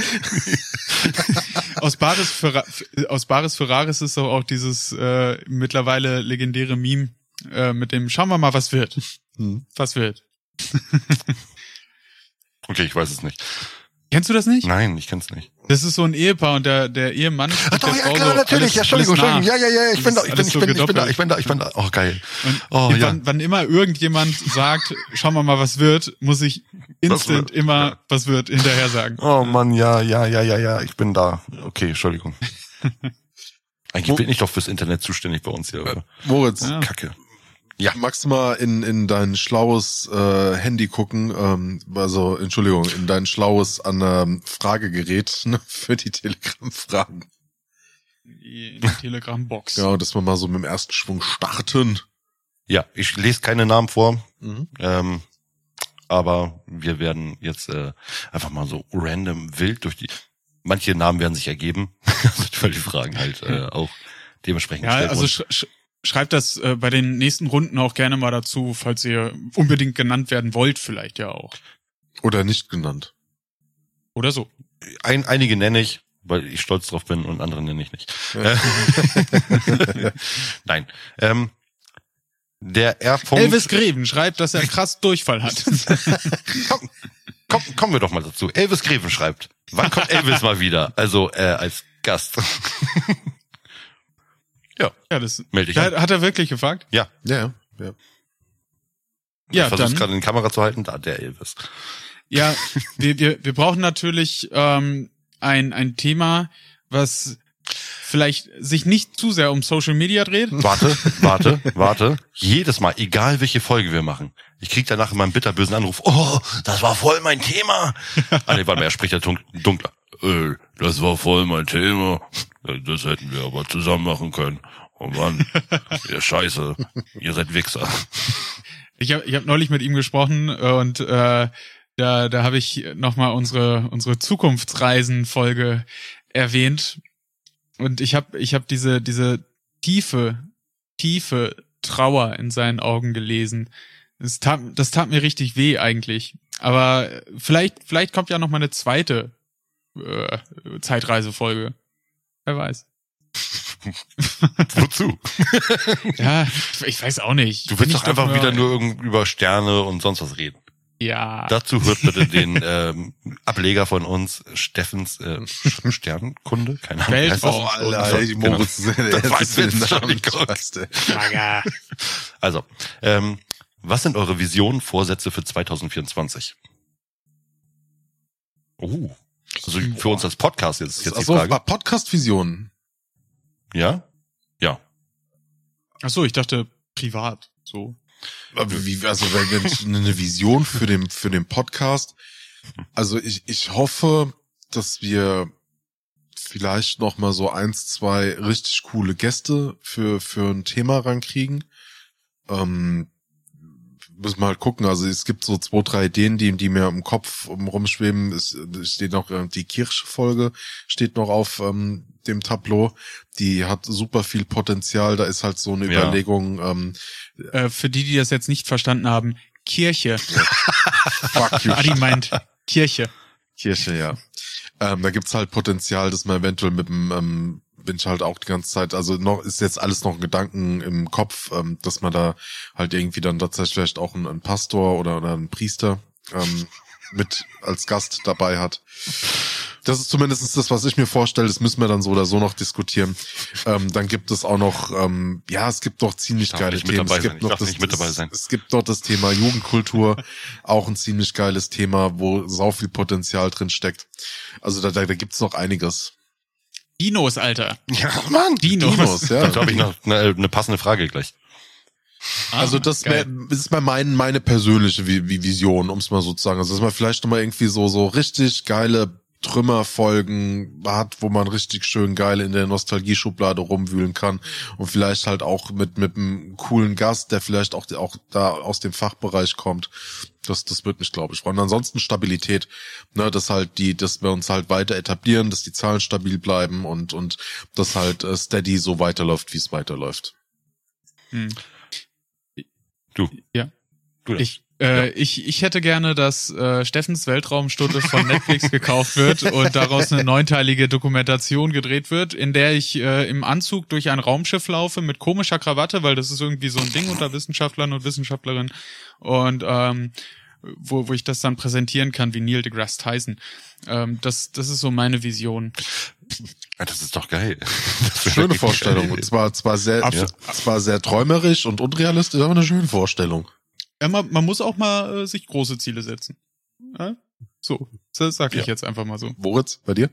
Aus Bares, Ferra aus Bares Ferraris ist doch auch dieses äh, mittlerweile legendäre Meme äh, mit dem Schauen wir mal, was wird. Hm. Was wird. Okay, ich weiß es nicht. Kennst du das nicht? Nein, ich kenn's nicht. Das ist so ein Ehepaar und der, der Ehemann spricht der Frau so alles, Ja, Entschuldigung. Entschuldigung. Ja, ja, ja, ich bin da, ich bin, ich so bin, ich bin da, ich bin da, ich bin da. Oh, geil. Und Oh, ja. wann, wann immer irgendjemand sagt, schauen wir mal, was wird, muss ich instant wird? immer, was wird, hinterher sagen. Oh Mann, ja, ja, ja, ja, ja, ich bin da. Okay, Entschuldigung. Eigentlich bin ich doch fürs Internet zuständig bei uns hier. aber Moritz, Ja. Kacke. Magst du mal in, in dein schlaues äh, Handy gucken? Ähm, also, Entschuldigung, in dein schlaues an ähm, Fragegerät ne, für die Telegram-Fragen. In die Telegram-Box. Ja, dass wir mal so mit dem ersten Schwung starten. Ja, ich lese keine Namen vor, Mhm. ähm, aber wir werden jetzt äh, einfach mal so random wild durch die. Manche Namen werden sich ergeben, weil die Fragen halt äh, auch dementsprechend Ja, gestellt also sch sch schreibt das äh, bei den nächsten Runden auch gerne mal dazu, falls ihr unbedingt genannt werden wollt, vielleicht ja auch. Oder nicht genannt. Oder so. Ein, einige nenne ich, weil ich stolz drauf bin und andere nenne ich nicht. Äh, Nein. Ähm, der R. -Punkt, Elvis Greven schreibt, dass er krass Durchfall hat. komm, komm, kommen wir doch mal dazu. Elvis Greven schreibt. Wann kommt Elvis mal wieder? Also äh, als Gast. Ja, ja, das melde ich da, an. hat er wirklich gefragt. Ja, Ja, ja. ja. Ja, ich versuche dann. gerade in die Kamera zu halten. Da, der Elvis. Ja, wir, wir, wir brauchen natürlich ähm, ein, ein Thema, was vielleicht sich nicht zu sehr um Social Media dreht. Warte, warte, warte. Jedes Mal, egal welche Folge wir machen, ich krieg danach immer einen bitterbösen Anruf. Oh, das war voll mein Thema. Ah, nee, warte mal, er spricht ja dun- dunkler. Äh, das war voll mein Thema. Das hätten wir aber zusammen machen können. Oh Mann, ihr Scheiße, ihr seid Wichser. Ich habe ich hab neulich mit ihm gesprochen und äh, da, da habe ich nochmal unsere, unsere Zukunftsreisen-Folge erwähnt. Und ich habe ich hab diese, diese tiefe, tiefe Trauer in seinen Augen gelesen. Das tat, das tat mir richtig weh eigentlich. Aber vielleicht, vielleicht kommt ja noch mal eine zweite äh, Zeitreisefolge. Wer weiß. Wozu? Ja, ich weiß auch nicht. Du willst doch einfach wieder nur irgend über Sterne und sonst was reden. Ja. Dazu hört bitte den ähm, Ableger von uns, Steffens äh, Sternkunde, keine Ahnung. das? Oh, Alter, Genau. Moritz, der Das erste weiß jetzt schon, Also, ähm, was sind eure Visionen, Vorsätze für 2024? Oh, also für uns als Podcast jetzt, jetzt die Also Frage. Podcast-Visionen. Ja? Ja. Ach so, ich dachte privat. So. Aber Wie, also wenn wenn eine Vision für den für den Podcast. Also ich ich hoffe, dass wir vielleicht noch mal so eins zwei richtig coole Gäste für für ein Thema rankriegen. Ähm, müssen wir halt gucken. Also es gibt so zwei drei Ideen, die die mir im Kopf um, rumschweben. Es, steht noch äh, die Kirche-Folge steht noch auf ähm, dem Tableau. Die hat super viel Potenzial. Da ist halt so eine Ja. Überlegung. Ähm, Äh, für die, die das jetzt nicht verstanden haben, Kirche. fuck you. Adi meint Kirche. Kirche, ja. Ähm, da gibt's halt Potenzial, dass man eventuell mit dem, ähm, bin ich halt auch die ganze Zeit, also noch ist jetzt alles noch ein Gedanken im Kopf, ähm, dass man da halt irgendwie dann tatsächlich vielleicht auch einen, einen Pastor oder, oder einen Priester ähm, mit als Gast dabei hat. Das ist zumindest das, was ich mir vorstelle. Das müssen wir dann so oder so noch diskutieren. Ähm, dann gibt es auch noch, ähm, ja, es gibt doch ziemlich geile Themen. Es gibt noch das, es-. Es gibt dort das Thema Jugendkultur, auch ein ziemlich geiles Thema, wo sau viel Potenzial drin steckt. Also da, da, da gibt's noch einiges. Dinos, Alter. Ja, Mann. Dinos. Dinos, ja. Dazu habe ich noch eine, eine passende Frage gleich. Also das, wär, das ist mal mein, meine persönliche Vi- Vi- Vision, um es mal so zu sagen. Also dass man vielleicht noch mal irgendwie so so richtig geile Trümmerfolgen hat, wo man richtig schön geil in der Nostalgie-Schublade rumwühlen kann und vielleicht halt auch mit mit einem coolen Gast, der vielleicht auch auch da aus dem Fachbereich kommt. Das das wird mich glaube ich freuen. Ansonsten Stabilität, ne, dass halt die, dass wir uns halt weiter etablieren, dass die Zahlen stabil bleiben und und dass halt äh, steady so weiterläuft, wie es weiterläuft. Hm. Du. Ja. Du das. Ich, äh, ich, ich hätte gerne, dass äh, Steffens Weltraumstunde von Netflix gekauft wird und daraus eine neunteilige Dokumentation gedreht wird, in der ich äh, im Anzug durch ein Raumschiff laufe mit komischer Krawatte, weil das ist irgendwie so ein Ding unter Wissenschaftlern und Wissenschaftlerinnen und ähm, wo, wo ich das dann präsentieren kann wie Neil deGrasse Tyson. Ähm, das, das ist so meine Vision. Ja, das ist doch geil. Das wär Schöne Vorstellung. Und zwar, zwar sehr, Absolut. zwar sehr träumerisch und unrealistisch, aber eine schöne Vorstellung. Ja, man, man muss auch mal äh, sich große Ziele setzen. Ja? So, das sag ich Ja. jetzt einfach mal so. Moritz, bei dir?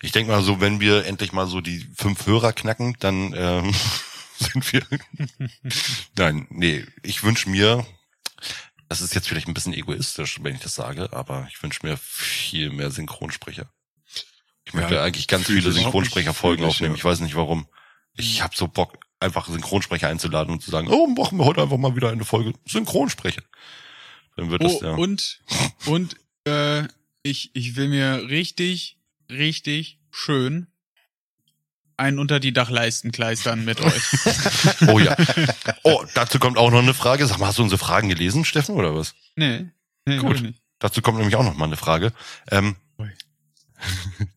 Ich denke mal so, wenn wir endlich mal so die fünf Hörer knacken, dann ähm, sind wir. Nein, nee, ich wünsche mir, das ist jetzt vielleicht ein bisschen egoistisch, wenn ich das sage, aber ich wünsche mir viel mehr Synchronsprecher. Ich möchte Ja, eigentlich ganz viele. Synchronsprecherfolgen aufnehmen. ja. Ich weiß nicht warum. Ich habe so Bock, einfach Synchronsprecher einzuladen und zu sagen, oh, machen wir heute einfach mal wieder eine Folge Synchronsprecher. Dann wird das Oh, ja. und und äh, ich ich will mir richtig richtig schön einen unter die Dachleisten kleistern mit euch. Oh ja. Oh, dazu kommt auch noch eine Frage. Sag mal, hast du unsere Fragen gelesen, Steffen, oder was? nee, nee Gut. Dazu kommt nämlich auch noch mal eine Frage. Ähm,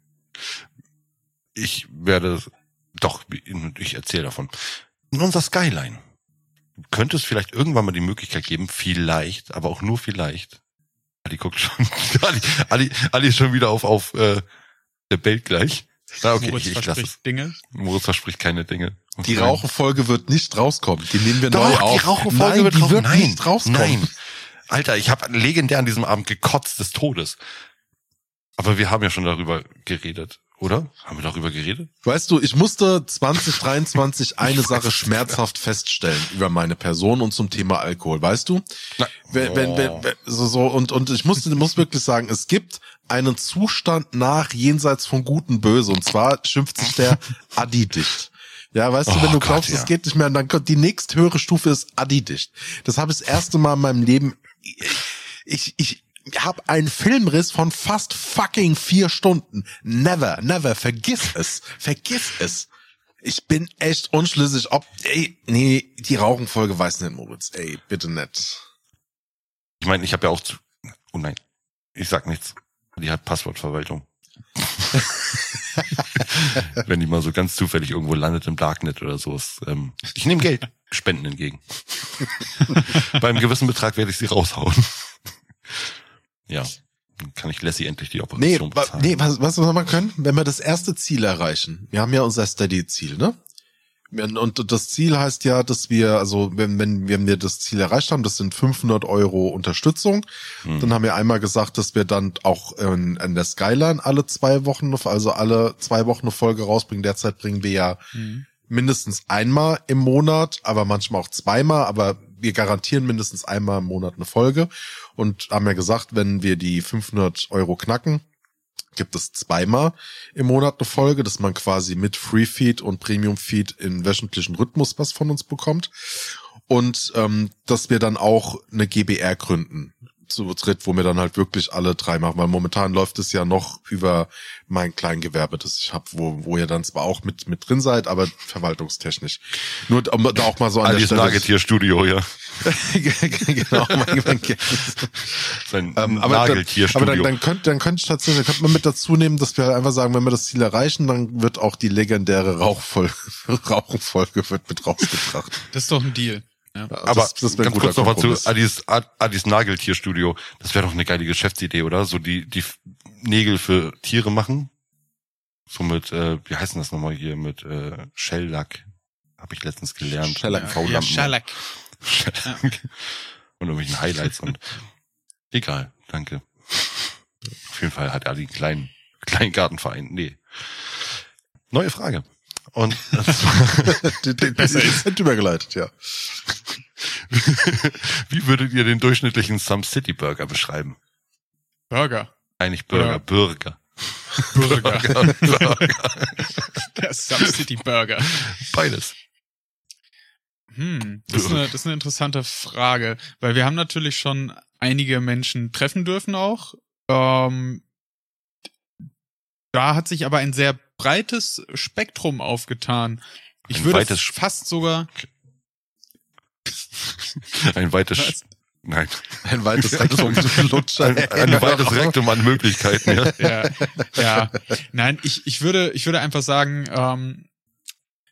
ich werde, doch, ich erzähle davon. In unserer Skyline könnte es vielleicht irgendwann mal die Möglichkeit geben, vielleicht, aber auch nur vielleicht. Ali guckt schon, Ali, Ali, Ali ist schon wieder auf, auf äh, der Bild gleich. Na, okay, Moritz ich, ich lasse verspricht es. Dinge. Moritz verspricht keine Dinge. Die Nein. Rauchenfolge wird nicht rauskommen. Die nehmen wir Doch, neu die auf. Rauchenfolge Nein, wird, die raus- wird nein, nicht rauskommen. Nein. Alter, ich habe legendär an diesem Abend gekotzt des Todes. Aber wir haben ja schon darüber geredet. Oder? Haben wir darüber geredet? Weißt du, ich musste 2023 eine Sache schmerzhaft feststellen über meine Person und zum Thema Alkohol, weißt du? Na, Wenn, wenn, wenn, wenn, so, so, und, und ich musste, muss wirklich sagen, es gibt einen Zustand nach jenseits von Gut und Böse, und zwar schimpft sich der Adi-Dicht. Ja, weißt du, Oh wenn du Gott, glaubst, ja. es geht nicht mehr, dann kommt die nächsthöhere Stufe ist Adi-Dicht. Das habe ich das erste Mal in meinem Leben, ich, ich, habe einen Filmriss von fast fucking vier Stunden. Never, never, vergiss es, vergiss es. Ich bin echt unschlüssig, ob, ey, nee, die Rauchenfolge weiß nicht, Moritz, ey, bitte nicht. Ich meine, ich habe ja auch zu. Oh nein, ich sag nichts. Die hat Passwortverwaltung. Wenn die mal so ganz zufällig irgendwo landet im Darknet oder so. Ist, ähm, ich nehme Geld, Spenden entgegen. Beim gewissen Betrag werde ich sie raushauen. Ja, dann kann ich Lassie endlich die Nee, Operation wa, bezahlen. nee, was, was wir machen können, wenn wir das erste Ziel erreichen. Wir haben ja unser Steady-Ziel, ne? Und das Ziel heißt ja, dass wir, also wenn, wenn, wenn wir das Ziel erreicht haben, das sind 500 Euro Unterstützung, Hm. dann haben wir einmal gesagt, dass wir dann auch in, in der Skyline alle zwei Wochen, also alle zwei Wochen eine Folge rausbringen. Derzeit bringen wir ja mindestens einmal im Monat, aber manchmal auch zweimal, aber wir garantieren mindestens einmal im Monat eine Folge. Und haben ja gesagt, wenn wir die 500 Euro knacken, gibt es zweimal im Monat eine Folge, dass man quasi mit Free Feed und Premium Feed in wöchentlichen Rhythmus was von uns bekommt. Und ähm, dass wir dann auch eine GBR gründen zu dritt, wo wir dann halt wirklich alle drei machen, weil momentan läuft es ja noch über mein Kleingewerbe, das ich habe, wo, wo ihr dann zwar auch mit mit drin seid, aber verwaltungstechnisch. Nur um da auch mal so an Alice der Stelle. Nageltierstudio, ja. genau, mein, mein Sein ähm, aber dann, Nageltierstudio. aber dann, dann könnte dann könnte ich tatsächlich könnte man mit dazu nehmen, dass wir halt einfach sagen, wenn wir das Ziel erreichen, dann wird auch die legendäre Rauchfolge Rauchenfolge wird mit rausgebracht. Das ist doch ein Deal. Ja. Aber das, das ganz kurz nochmal zu Kompromiss. Adis, Ad- Adis Nageltierstudio. Das wäre doch eine geile Geschäftsidee, oder? So die, die Nägel für Tiere machen. So mit, äh, wie heißt denn das nochmal hier, mit äh, Shell-Lack. Habe ich letztens gelernt. Shellac. Ja, V-Lampen. Schalak. Shellac. Und irgendwelchen Highlights und egal, danke. Auf jeden Fall hat Adi einen kleinen, kleinen Gartenverein. Nee. Neue Frage. Und die, die, die sind übergeleitet, ja. wie würdet ihr den durchschnittlichen Some City Burger beschreiben? Burger. Eigentlich Burger, Ja. Burger. Burger. Burger. Der Subcity Burger. Beides. Hm, das ist, eine, das ist eine interessante Frage, weil wir haben natürlich schon einige Menschen treffen dürfen auch. Ähm, da hat sich aber ein sehr breites Spektrum aufgetan. Ich Ein würde fast sogar Ein weites, Was? nein, Ein weites Lutscher. ein, ein weites Rektum an Möglichkeiten, ja. ja, ja. Nein, ich, ich würde, ich würde einfach sagen, ähm,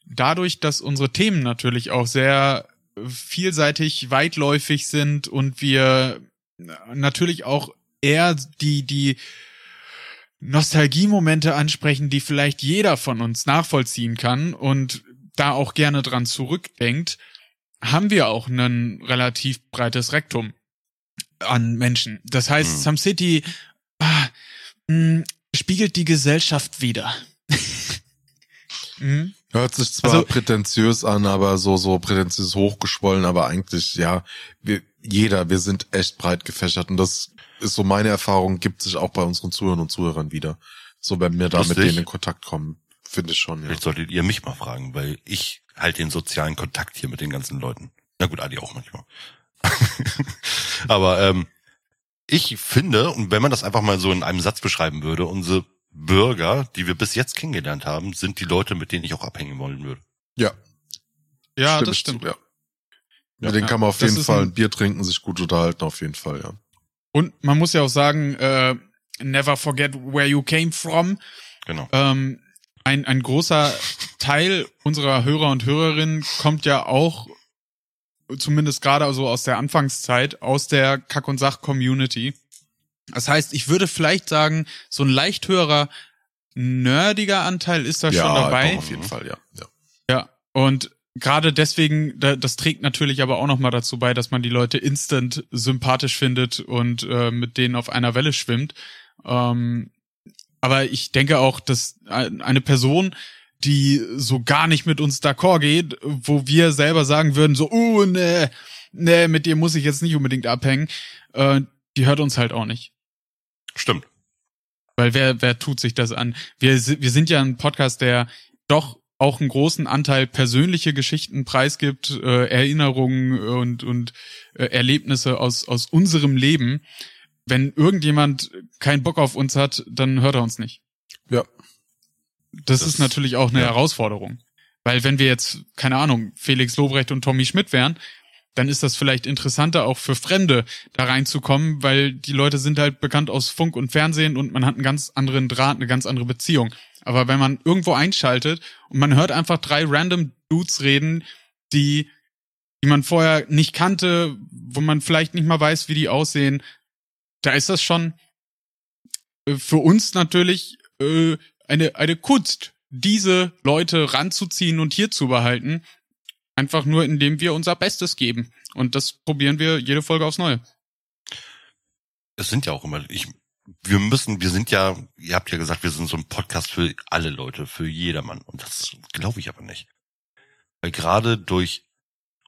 dadurch, dass unsere Themen natürlich auch sehr vielseitig, weitläufig sind und wir natürlich auch eher die, die Nostalgiemomente ansprechen, die vielleicht jeder von uns nachvollziehen kann und da auch gerne dran zurückdenkt, haben wir auch ein relativ breites Rektum an Menschen. Das heißt, Hm. Some City ah, mh, spiegelt die Gesellschaft wieder. Mhm. Hört sich zwar Also- prätentiös an, aber so, so prätentiös hochgeschwollen, aber eigentlich, ja, wir, jeder, wir sind echt breit gefächert und das ist so meine Erfahrung, gibt sich auch bei unseren Zuhörern und Zuhörern wieder. So, wenn wir da mit Lustig. denen in Kontakt kommen, finde ich schon, ja. Vielleicht solltet ihr mich mal fragen, weil ich halt den sozialen Kontakt hier mit den ganzen Leuten. Na gut, Adi auch manchmal. Aber ähm, ich finde, und wenn man das einfach mal so in einem Satz beschreiben würde, unsere Bürger, die wir bis jetzt kennengelernt haben, sind die Leute, mit denen ich auch abhängen wollen würde. Ja, Ja, stimme das ich zu, stimmt. ja. Mit denen Ja, kann man auf das jeden Fall ein Bier trinken, sich gut unterhalten, auf jeden Fall, ja. Und man muss ja auch sagen, äh, never forget where you came from. Genau. Ähm, ein, ein großer Teil unserer Hörer und Hörerinnen kommt ja auch, zumindest gerade so aus der Anfangszeit, aus der Kack- und Sach-Community. Das heißt, ich würde vielleicht sagen, so ein leicht höherer, nerdiger Anteil ist da ja, schon dabei. doch, auf jeden Fall, ja. ja. Ja, und gerade deswegen, da- das trägt natürlich aber auch nochmal dazu bei, dass man die Leute instant sympathisch findet und äh, mit denen auf einer Welle schwimmt. Ähm, aber ich denke auch, dass eine Person, die so gar nicht mit uns d'accord geht, wo wir selber sagen würden, so, uh, ne, ne, mit dir muss ich jetzt nicht unbedingt abhängen, äh, die hört uns halt auch nicht. Stimmt. Weil wer, wer tut sich das an? Wir, wir sind ja ein Podcast, der doch auch einen großen Anteil persönliche Geschichten preisgibt, äh, Erinnerungen und, und äh, Erlebnisse aus, aus unserem Leben. Wenn irgendjemand keinen Bock auf uns hat, dann hört er uns nicht. Ja. Das, Das- ist natürlich auch eine ja. Herausforderung. Weil wenn wir jetzt, keine Ahnung, Felix Lobrecht und Tommy Schmidt wären, dann ist das vielleicht interessanter auch für Fremde da reinzukommen, weil die Leute sind halt bekannt aus Funk und Fernsehen und man hat einen ganz anderen Draht, eine ganz andere Beziehung. Aber wenn man irgendwo einschaltet und man hört einfach drei random Dudes reden, die, die man vorher nicht kannte, wo man vielleicht nicht mal weiß, wie die aussehen, da ist das schon äh, für uns natürlich äh, eine, eine Kunst, diese Leute ranzuziehen und hier zu behalten. Einfach nur, indem wir unser Bestes geben. Und das probieren wir jede Folge aufs Neue. Es sind ja auch immer, ich, wir müssen, wir sind ja, ihr habt ja gesagt, wir sind so ein Podcast für alle Leute, für jedermann. Und das glaube ich aber nicht. Weil gerade durch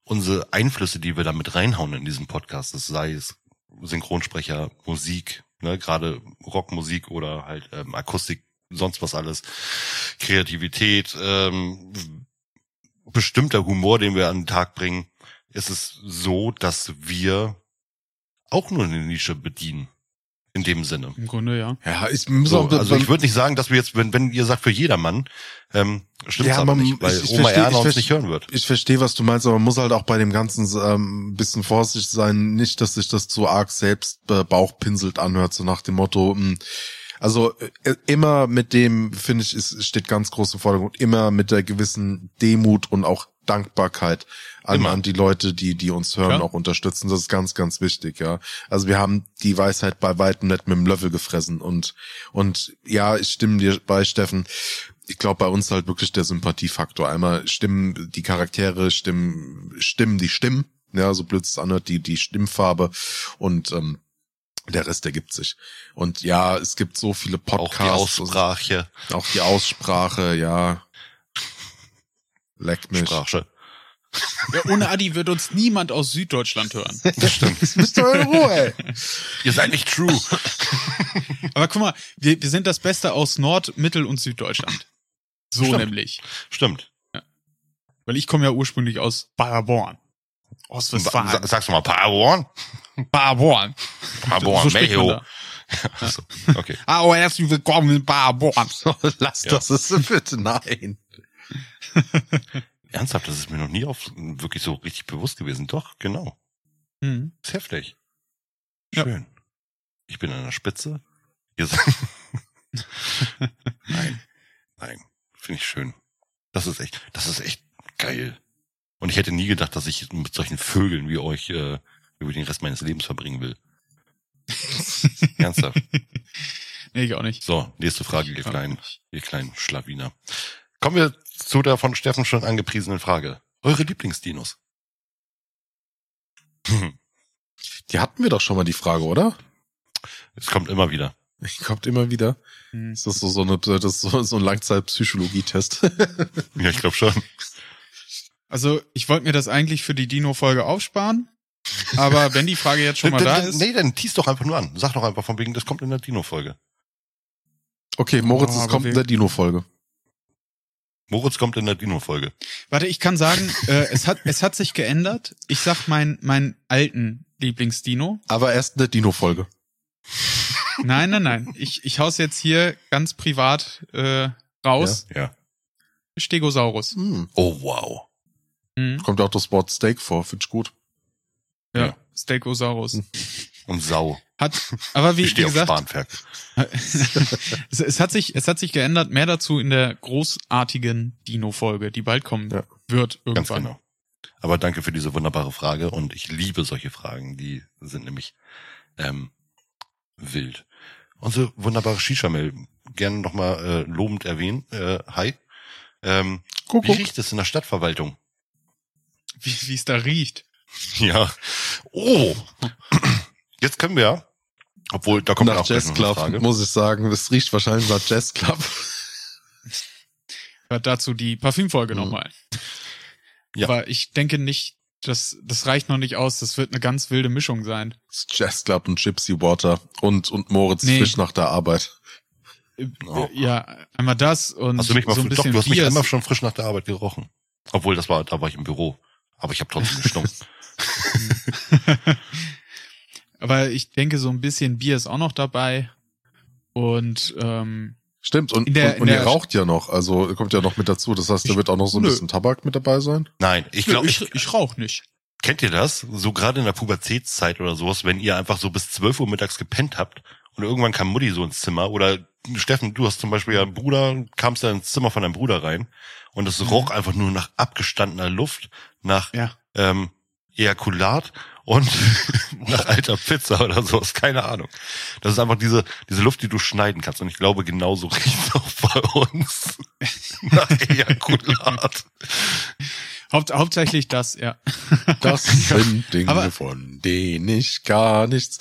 unsere Einflüsse, die wir da mit reinhauen in diesen Podcast, das sei es Synchronsprecher, Musik, ne, gerade Rockmusik oder halt ähm, Akustik, sonst was alles, Kreativität, ähm, bestimmter Humor, den wir an den Tag bringen, ist es so, dass wir auch nur eine Nische bedienen. In dem Sinne. Im Grunde, ja. Ja, ich muss So, auch, also ich würde nicht sagen, dass wir jetzt, wenn, wenn ihr sagt für jedermann, ähm, stimmt Ja, aber man- nicht, weil ich- ich Oma versteh- Erna ich uns nicht hören wird. Ich verstehe, was du meinst, aber man muss halt auch bei dem Ganzen ähm, ein bisschen vorsichtig sein, nicht, dass sich das zu arg selbst äh, bauchpinselt anhört, so nach dem Motto, mh, also äh, immer mit dem, finde ich, ist, steht ganz groß im Vordergrund, immer mit der gewissen Demut und auch Dankbarkeit an, an die Leute, die, die uns hören, Klar. auch unterstützen. Das ist ganz, ganz wichtig, ja. Also wir haben die Weisheit bei weitem nicht mit dem Löffel gefressen und, und ja, ich stimme dir bei, Steffen. Ich glaube, bei uns halt wirklich der Sympathiefaktor. Einmal stimmen die Charaktere, stimmen, stimmen die Stimmen, ja, so blöd es anhört, die, die Stimmfarbe und, ähm, der Rest ergibt sich. Und ja, es gibt so viele Auch Podcasts. die Aussprache, Auch die Aussprache, ja. Leck mich. Sprache. Ja. Ohne Adi wird uns niemand aus Süddeutschland hören. Das stimmt. Bist du in Ruhe, ey. ihr seid nicht true. Aber guck mal, wir, wir sind das Beste aus Nord-, Mittel- und Süddeutschland. So Stimmt. nämlich. Stimmt. Weil ich komme ja ursprünglich aus Paderborn. Sa- Ostwestfalen. Sagst du mal Paderborn? Paderborn. Paderborn, So da. So, Okay. Ah, oh, herzlich willkommen in Paderborn. Lass Ja. das bitte, nein. Ernsthaft, das ist mir noch nie auf wirklich so richtig bewusst gewesen. Doch, genau. Hm. Ist heftig. Ja. Schön. Ich bin an der Spitze. Ihr seid nein, nein, finde ich schön. Das ist echt, das ist echt geil. Und ich hätte nie gedacht, dass ich mit solchen Vögeln wie euch äh, über den Rest meines Lebens verbringen will. Ernsthaft. Nee, ich auch nicht. So, nächste Frage, ihr Ich kleinen, ihr kleinen Schlawiner. Kommen wir zu der von Steffen schon angepriesenen Frage. Eure Lieblingsdinos? Die hatten wir doch schon mal die Frage, oder? Es kommt immer wieder. Kommt immer wieder. Hm. Ist das so, so eine, das ist so, so ein Langzeitpsychologietest? Ja, ich glaube schon. Also, ich wollte mir das eigentlich für die Dino-Folge aufsparen. Aber wenn die Frage jetzt schon mal da ist. Nee, dann tease doch einfach nur an. Sag doch einfach von wegen, das kommt in der Dino-Folge. Okay, Moritz, Oh, es kommt in der Dino-Folge. Moritz kommt in der Dino-Folge. Warte, ich kann sagen, äh, es hat es hat sich geändert. Ich sag meinen meinen alten Lieblingsdino. Aber erst in der Dino-Folge. Nein, nein, nein. Ich ich hau's jetzt hier ganz privat äh, raus. Ja. Stegosaurus. Hm. Oh, wow. Mhm. Kommt auch das Wort Steak vor, finde ich gut. Ja, Ja. Stegosaurus. Und Sau. Hat aber wie, Ich wie gesagt, es, es hat sich es hat sich geändert. Mehr dazu in der großartigen Dino-Folge, die bald kommen Ja. wird Ganz irgendwann. genau. Aber danke für diese wunderbare Frage und ich liebe solche Fragen. Die sind nämlich ähm, wild. Unsere wunderbare Shisha-Mail gerne nochmal äh, lobend erwähnen. Äh, hi. Ähm, wie Kuckuck. riecht es in der Stadtverwaltung? Wie wie es da riecht. Ja. Oh. Jetzt können wir Obwohl, da kommt nach auch gleich noch eine Jazzclub, Frage. muss ich sagen. Das riecht wahrscheinlich nach Jazzclub. Hört dazu die Parfümfolge Mhm. nochmal. Ja. Aber ich denke nicht, das, das reicht noch nicht aus. Das wird eine ganz wilde Mischung sein. Jazzclub und Gypsy Water und, und Moritz Nee. frisch nach der Arbeit. Äh, Oh. Ja, einmal das und Hast du mich mal, so ein doch, bisschen du hast mich Bier. einmal schon frisch nach der Arbeit gerochen. Obwohl, das war, da war ich im Büro. Aber ich habe trotzdem gestunken. Aber ich denke, so ein bisschen Bier ist auch noch dabei. Und ähm, Stimmt, und, der- und, und ihr der- raucht ja noch, also kommt ja noch mit dazu. Das heißt, da wird auch noch so ein nö. bisschen Tabak mit dabei sein. Nein, ich glaube, ich, ich, ich rauche nicht. kennt ihr das? So gerade in der Pubertätszeit oder sowas, wenn ihr einfach so bis 12 Uhr mittags gepennt habt und irgendwann kam Mutti so ins Zimmer oder Steffen, du hast zum Beispiel ja einen Bruder, kamst da ins Zimmer von deinem Bruder rein und es roch einfach nur nach abgestandener Luft, nach Ja. ähm, Ejakulat und nach alter Pizza oder sowas, keine Ahnung. Das ist einfach diese, diese Luft, die du schneiden kannst. Und ich glaube, genauso riecht es auch bei uns nach Ejakulat. Haupt, hauptsächlich das, ja. Das sind Dinge, Aber- von denen ich gar nichts.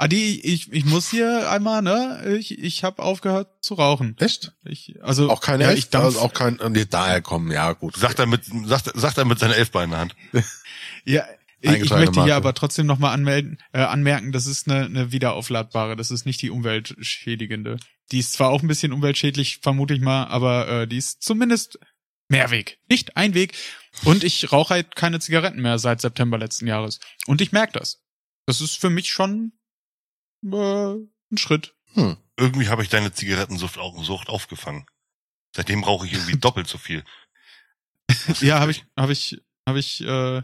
Adi, ich, ich muss hier einmal, ne? Ich, ich habe aufgehört zu rauchen. Echt? Ich, also Auch keine ja, Elf? ich dampf, also auch kein, nee, daher kommen, ja, gut. Sagt er mit, sagt, sagt er mit seiner Elfbein in der Hand. Ja, ich, möchte Marke. hier aber trotzdem nochmal anmelden, äh, anmerken, das ist eine, eine wiederaufladbare, das ist nicht die umweltschädigende. Die ist zwar auch ein bisschen umweltschädlich, vermute ich mal, aber äh, die ist zumindest Mehrweg, nicht Einweg. Und ich rauche halt keine Zigaretten mehr seit September letzten Jahres. Und ich merke das. Das ist für mich schon äh, ein Schritt. Irgendwie habe ich deine Zigarettensucht auch, Sucht aufgefangen. Seitdem rauche ich irgendwie doppelt so viel. Ja, habe ich, habe ich, habe ich äh,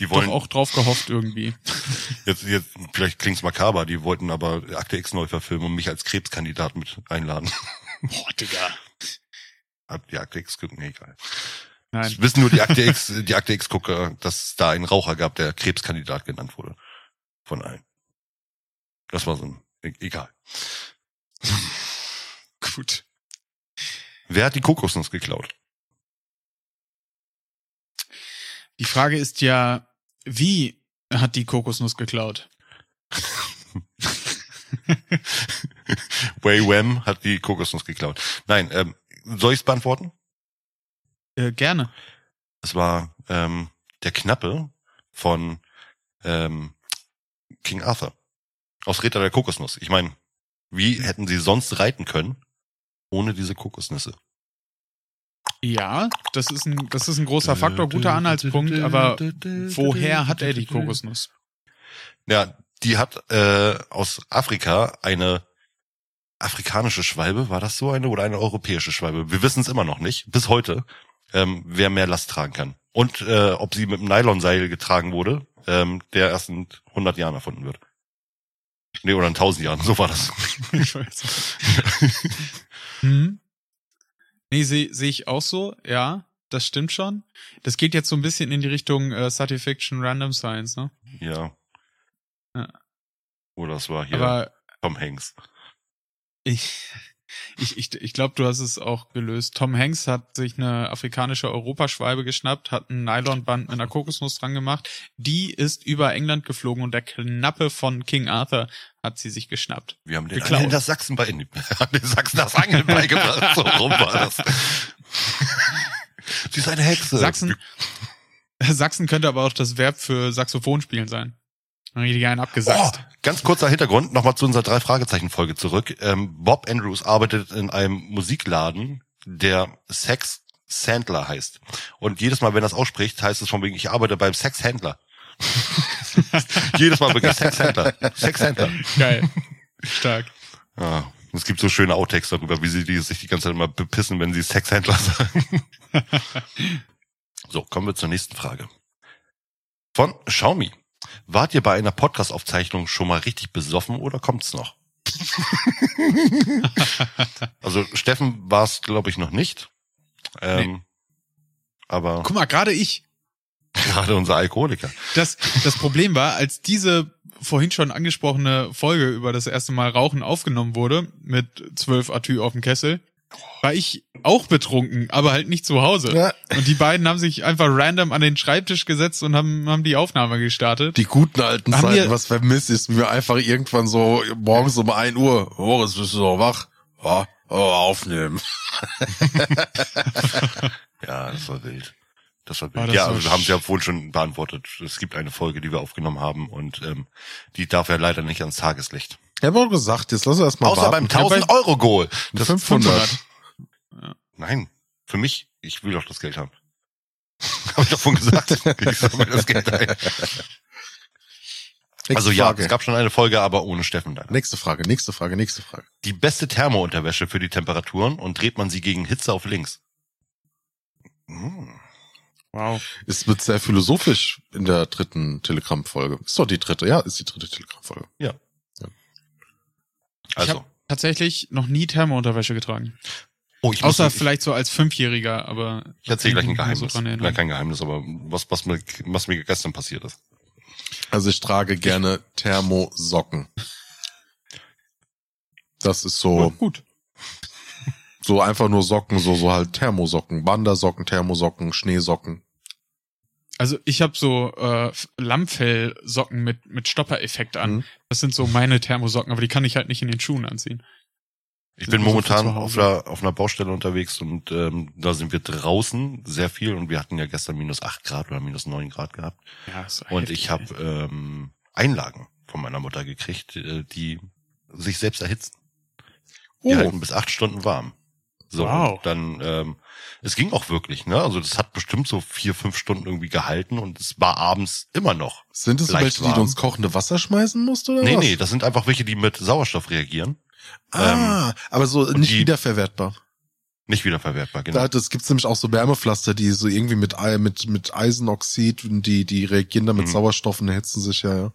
Die doch wollen auch drauf gehofft irgendwie. jetzt, jetzt vielleicht klingt's makaber, die wollten aber Akte X neu verfilmen und mich als Krebskandidat mit einladen. Boah, Digga. Hab die Akte X geguckt? Nee, egal. Nein. Das wissen nur die Akte X, die Akte X Gucker, dass es da einen Raucher gab, der Krebskandidat genannt wurde. Von allen. Das war so ein, e- egal. Gut. Wer hat die Kokosnuss geklaut? Die Frage ist ja, wie hat die Kokosnuss geklaut? Wei Wham hat die Kokosnuss geklaut. Nein, ähm, soll ich's beantworten? Äh, gerne. Es war ähm, der Knappe von ähm, King Arthur. Aus Ritter der Kokosnuss. Ich meine, wie hätten sie sonst reiten können ohne diese Kokosnüsse? Ja, das ist ein, das ist ein großer Faktor, guter Anhaltspunkt, aber woher hat er die Kokosnuss? Ja, die hat äh, aus Afrika eine afrikanische Schwalbe, war das so eine oder eine europäische Schwalbe? Wir wissen es immer noch nicht, bis heute, ähm, wer mehr Last tragen kann. Und äh, ob sie mit einem Nylonseil getragen wurde, ähm, der erst in 100 Jahren erfunden wird. Nee, oder in 1000 Jahren, so war das. Ich weiß. hm? Nee, sehe seh ich auch so, ja, das stimmt schon. Das geht jetzt so ein bisschen in die Richtung äh, Science-Fiction Random Science, ne? Ja. Ja. Oder das war hier Aber Tom Hanks. ich, ich, ich, ich glaube, du hast es auch gelöst. Tom Hanks hat sich eine afrikanische Europaschwalbe geschnappt, hat ein Nylonband mit einer Kokosnuss dran gemacht. Die ist über England geflogen und der Knappe von King Arthur hat sie sich geschnappt. Wir haben den. Angeln das Sachsen bei, haben den Sachsen das Angeln beigebracht. So rum war das. Sie ist eine Hexe. Sachsen, Sachsen könnte aber auch das Verb für Saxophon spielen sein. Richtig einen Oh, abgesagt. ganz kurzer Hintergrund, nochmal zu unserer drei Fragezeichen Folge zurück. Ähm, Bob Andrews arbeitet in einem Musikladen, der Sex Sandler heißt. Und jedes Mal, wenn er das ausspricht, heißt es von wegen, ich arbeite beim Sexhändler. jedes Mal wirklich Sexhändler. Sexhändler. Geil. Stark. Ja, es gibt so schöne Outtakes darüber, wie sie die, sich die ganze Zeit immer bepissen, wenn sie Sexhändler sagen. so, kommen wir zur nächsten Frage. Von Xiaomi. Wart ihr bei einer Podcast-Aufzeichnung schon mal richtig besoffen oder kommt's noch? also Steffen war es, glaube ich, noch nicht. Ähm, Aber Guck mal, gerade ich. gerade unser Alkoholiker. Das, das Problem war, als diese vorhin schon angesprochene Folge über das erste Mal Rauchen aufgenommen wurde, mit zwölf Atü auf dem Kessel, war ich auch betrunken, aber halt nicht zu Hause. Ja. Und die beiden haben sich einfach random an den Schreibtisch gesetzt und haben, haben die Aufnahme gestartet. Die guten alten Haben Zeiten, wir- was vermisst ist mir einfach irgendwann so morgens um ein Uhr. Boris, bist du noch wach? Ja, oh, aufnehmen. Ja, das war wild. Das war War wild. das ja, so also wir haben es sch- ja vorhin schon beantwortet. Es gibt eine Folge, die wir aufgenommen haben und ähm, die darf ja leider nicht ans Tageslicht. Ich habe auch gesagt, jetzt lass uns erst mal Außer beim warten. 1000 Euro Goal. Das 500. Nein, für mich. Ich will doch das Geld haben. Habe ich davon gesagt. Ich sammle das Geld ein. Nächste Also ja, Frage. es gab schon eine Folge, aber ohne Steffen leider. nächste Frage, nächste Frage, nächste Frage. Die beste Thermounterwäsche für die Temperaturen und dreht man sie gegen Hitze auf links. Hm. Wow. Es wird sehr philosophisch in der dritten Telegram-Folge. Ist doch die dritte, ja, ist die dritte Telegram-Folge. ich Also, habe tatsächlich noch nie Thermounterwäsche getragen. Oh, ich, muss, Außer ich, vielleicht so als Fünfjähriger, aber. ich erzähle gleich ein ich Geheimnis. So erinnern. kein Geheimnis, aber was, was, mir, was mir gestern passiert ist. Also ich trage gerne Thermosocken. Das ist so, Oh, gut. so einfach nur Socken, so, so halt Thermosocken. Wandersocken, Thermosocken, Schneesocken. Also ich habe so äh, Lammfellsocken mit mit Stoppereffekt an. Mhm. Das sind so meine Thermosocken, aber die kann ich halt nicht in den Schuhen anziehen. Ich bin momentan auf einer, auf einer Baustelle unterwegs und ähm, da sind wir draußen sehr viel und wir hatten ja gestern minus acht Grad oder minus neun Grad gehabt. Ja, ist Und heftig, ich habe ähm, Einlagen von meiner Mutter gekriegt, äh, die sich selbst erhitzen. Die Oh, halten bis acht Stunden warm. So, Wow. dann, ähm, es ging auch wirklich, ne? Also das hat bestimmt so vier, fünf Stunden irgendwie gehalten und es war abends immer noch. sind es welche, die du warm. ins kochende Wasser schmeißen musst, oder Nee, was? nee, das sind einfach welche, die mit Sauerstoff reagieren. Ah, aber so nicht die- wiederverwertbar. Nicht wiederverwertbar, genau. Da, das gibt's nämlich auch so Wärmepflaster, die so irgendwie mit, mit, mit Eisenoxid, die, die reagieren dann mit Mhm. Sauerstoff und erhitzen sich, ja, ja.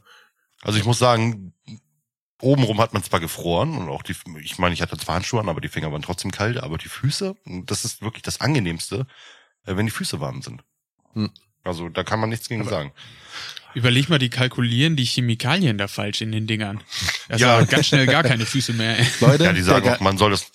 Also ich muss sagen, obenrum hat man zwar gefroren und auch die, ich meine, ich hatte zwar Handschuhe an, aber die Finger waren trotzdem kalt, aber die Füße, das ist wirklich das angenehmste, äh, wenn die Füße warm sind. Hm. Also da kann man nichts gegen sagen. Überleg mal, die kalkulieren die Chemikalien da falsch in den Dingern. Also Ja. ganz schnell gar keine Füße mehr. ey. Leute, Ja, die sagen auch, man soll das,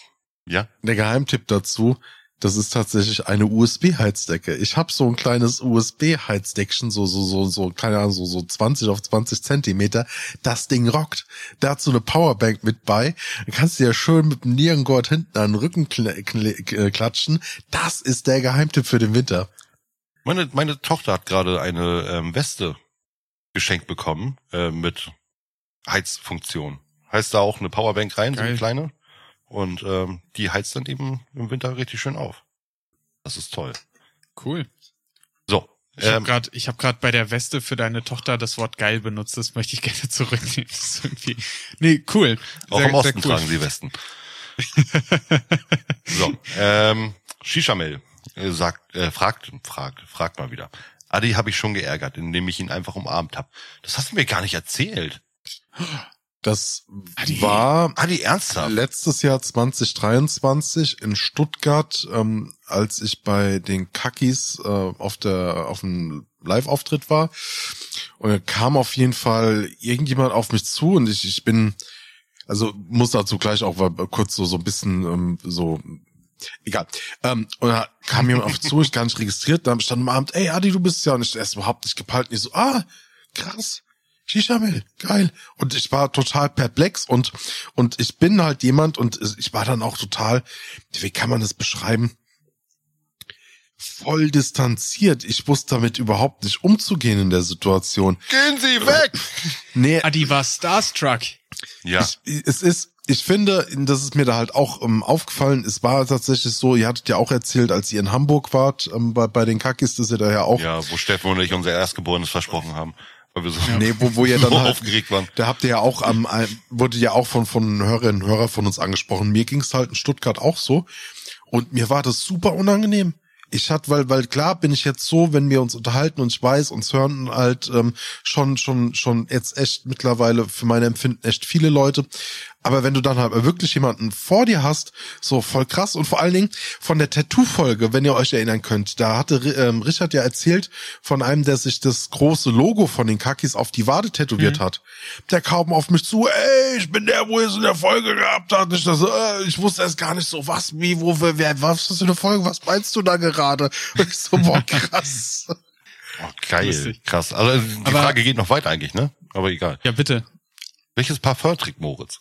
ja, der Geheimtipp dazu, das ist tatsächlich eine USB-Heizdecke. Ich habe so ein kleines USB-Heizdeckchen, so, so, so, so, keine Ahnung, so, so 20 auf 20 Zentimeter. Das Ding rockt. Da hat so eine Powerbank mit bei. Dann kannst du ja schön mit dem Nierengurt hinten an den Rücken äh, klatschen. Das ist der Geheimtipp für den Winter. meine, meine Tochter hat gerade eine ähm, Weste geschenkt bekommen äh, mit Heizfunktion. Heißt da auch eine Powerbank rein, so eine Geil. kleine. Und ähm, die heizt dann eben im Winter richtig schön auf. Das ist toll. Cool. So. Ich habe Ähm, gerade ich hab grad bei der Weste für deine Tochter das Wort geil benutzt. Das möchte ich gerne zurücknehmen. Das ist irgendwie, nee, cool. Auch Sehr- im Osten cool. tragen sie Westen. so, ähm, Shishamel äh, sagt, äh, fragt, fragt, fragt mal wieder. Adi habe ich schon geärgert, indem ich ihn einfach umarmt habe. Das hast du mir gar nicht erzählt. Das Adi. war Adi, ernsthaft? letztes Jahr 2023 in Stuttgart, ähm, als ich bei den Kakis äh, auf der auf dem Live-Auftritt war. Und da kam auf jeden Fall irgendjemand auf mich zu und ich, ich bin, also muss dazu gleich auch kurz so, so ein bisschen ähm, so Egal. Ähm, und da kam jemand auf zu, ich gar nicht registriert, da stand am Abend, ey Adi, du bist ja und ich erst überhaupt nicht gepeilt. Und ich so, ah, krass. Shisha-Mill, geil. Und ich war total perplex und, und ich bin halt jemand und ich war dann auch total, wie kann man das beschreiben? Voll distanziert. Ich wusste damit überhaupt nicht umzugehen in der Situation. Gehen Sie weg! Nee, Adi war starstruck. Ja, ich, es ist, ich finde, das ist mir da halt auch ähm, aufgefallen, es war tatsächlich so, ihr hattet ja auch erzählt, als ihr in Hamburg wart, ähm, bei, bei den Kakis, dass ihr da ja auch, ja, wo Steffen und ich unser Erstgeborenes versprochen haben, weil wir so, nee, wo, wo ihr dann so halt, aufgeregt waren. Da habt ihr ja auch am, ähm, wurde ja auch von, von Hörerinnen und Hörern von uns angesprochen. Mir ging's halt in Stuttgart auch so. Und mir war das super unangenehm. Ich hatte, weil, weil klar bin ich jetzt so, wenn wir uns unterhalten und ich weiß, uns hören halt ähm, schon, schon, schon jetzt echt mittlerweile für meine Empfinden echt viele Leute. Aber wenn du dann halt wirklich jemanden vor dir hast, so voll krass und vor allen Dingen von der Tattoo-Folge, wenn ihr euch erinnern könnt, da hatte ähm, Richard ja erzählt von einem, der sich das große Logo von den Kakis auf die Wade tätowiert hat. Der kam auf mich zu, ey, ich bin der, wo ihr es in der Folge gehabt habt. Ich, das, äh, ich wusste erst gar nicht so, was, wie, wo, wer, was ist das für eine Folge, was meinst du da gerade? Und ich so, boah, krass. Oh, geil, krass. Also die Aber- Frage geht noch weiter eigentlich, ne? Aber egal. Ja, bitte. Welches Parfum trägt Moritz?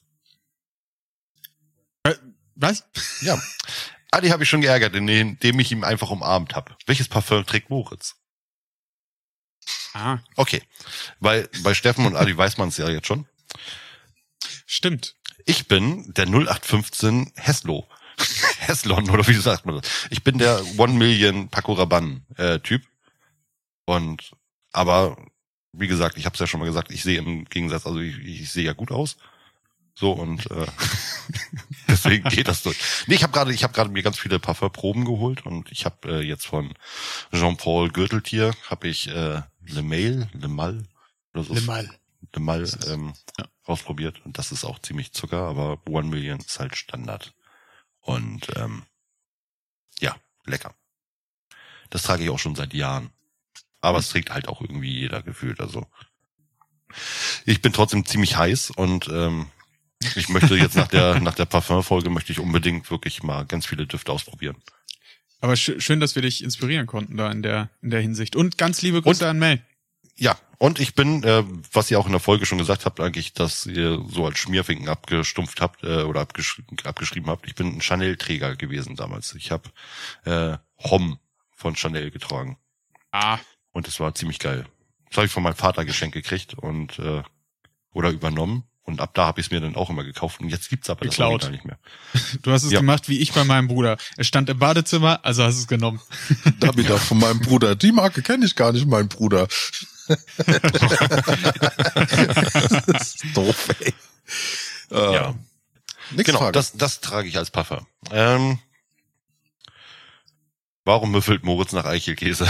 Was? Ja. Adi habe ich schon geärgert, indem ich ihn einfach umarmt habe. Welches Parfum trägt Moritz? Ah, Okay. Bei, bei Steffen und Adi weiß man es ja jetzt schon. stimmt. Ich bin der 0815 Heslo. Heslon, oder wie sagt man das? Ich bin der One Million Paco Rabanne äh, Typ. Und aber wie gesagt, ich habe es ja schon mal gesagt, ich sehe im Gegensatz, also ich, ich sehe ja gut aus. So und äh, deswegen geht das durch. Nee, ich habe gerade, ich habe gerade mir ganz viele Parfumproben geholt und ich habe äh, jetzt von Jean-Paul Gürteltier habe ich äh, Le Mail, Le Mal oder so. Mal. Le Mal Das ist- ähm, ja. ausprobiert und das ist auch ziemlich Zucker, aber One Million ist halt Standard. Und ähm, ja, lecker. Das trage ich auch schon seit Jahren. Aber es trägt halt auch irgendwie jeder gefühlt. Also ich bin trotzdem ziemlich heiß und ähm, ich möchte jetzt nach der nach der Parfum-Folge möchte ich unbedingt wirklich mal ganz viele Düfte ausprobieren. Aber sch schön, dass wir dich inspirieren konnten da in der, in der Hinsicht. Und ganz liebe Grüße an Mel. Ja, und ich bin, äh, was ihr auch in der Folge schon gesagt habt, eigentlich, dass ihr so als Schmierfinken abgestumpft habt äh, oder abgesch abgeschrieben habt. Ich bin ein Chanel-Träger gewesen damals. Ich habe äh, Hom von Chanel getragen Ah, und es war ziemlich geil. Das habe ich von meinem Vater geschenkt gekriegt und äh, oder übernommen und ab da habe ich es mir dann auch immer gekauft und jetzt gibt's aber Geklaut. das Original nicht mehr. du hast es Ja. gemacht wie ich bei meinem Bruder. Er stand im Badezimmer, also hast du es genommen. Da bin ich auch von meinem Bruder. Die Marke kenne ich gar nicht, mein Bruder. das ist doof, ey. Äh, Ja. Genau, Frage. das, das trage ich als Parfum. Ähm, warum müffelt Moritz nach Eichelkäse?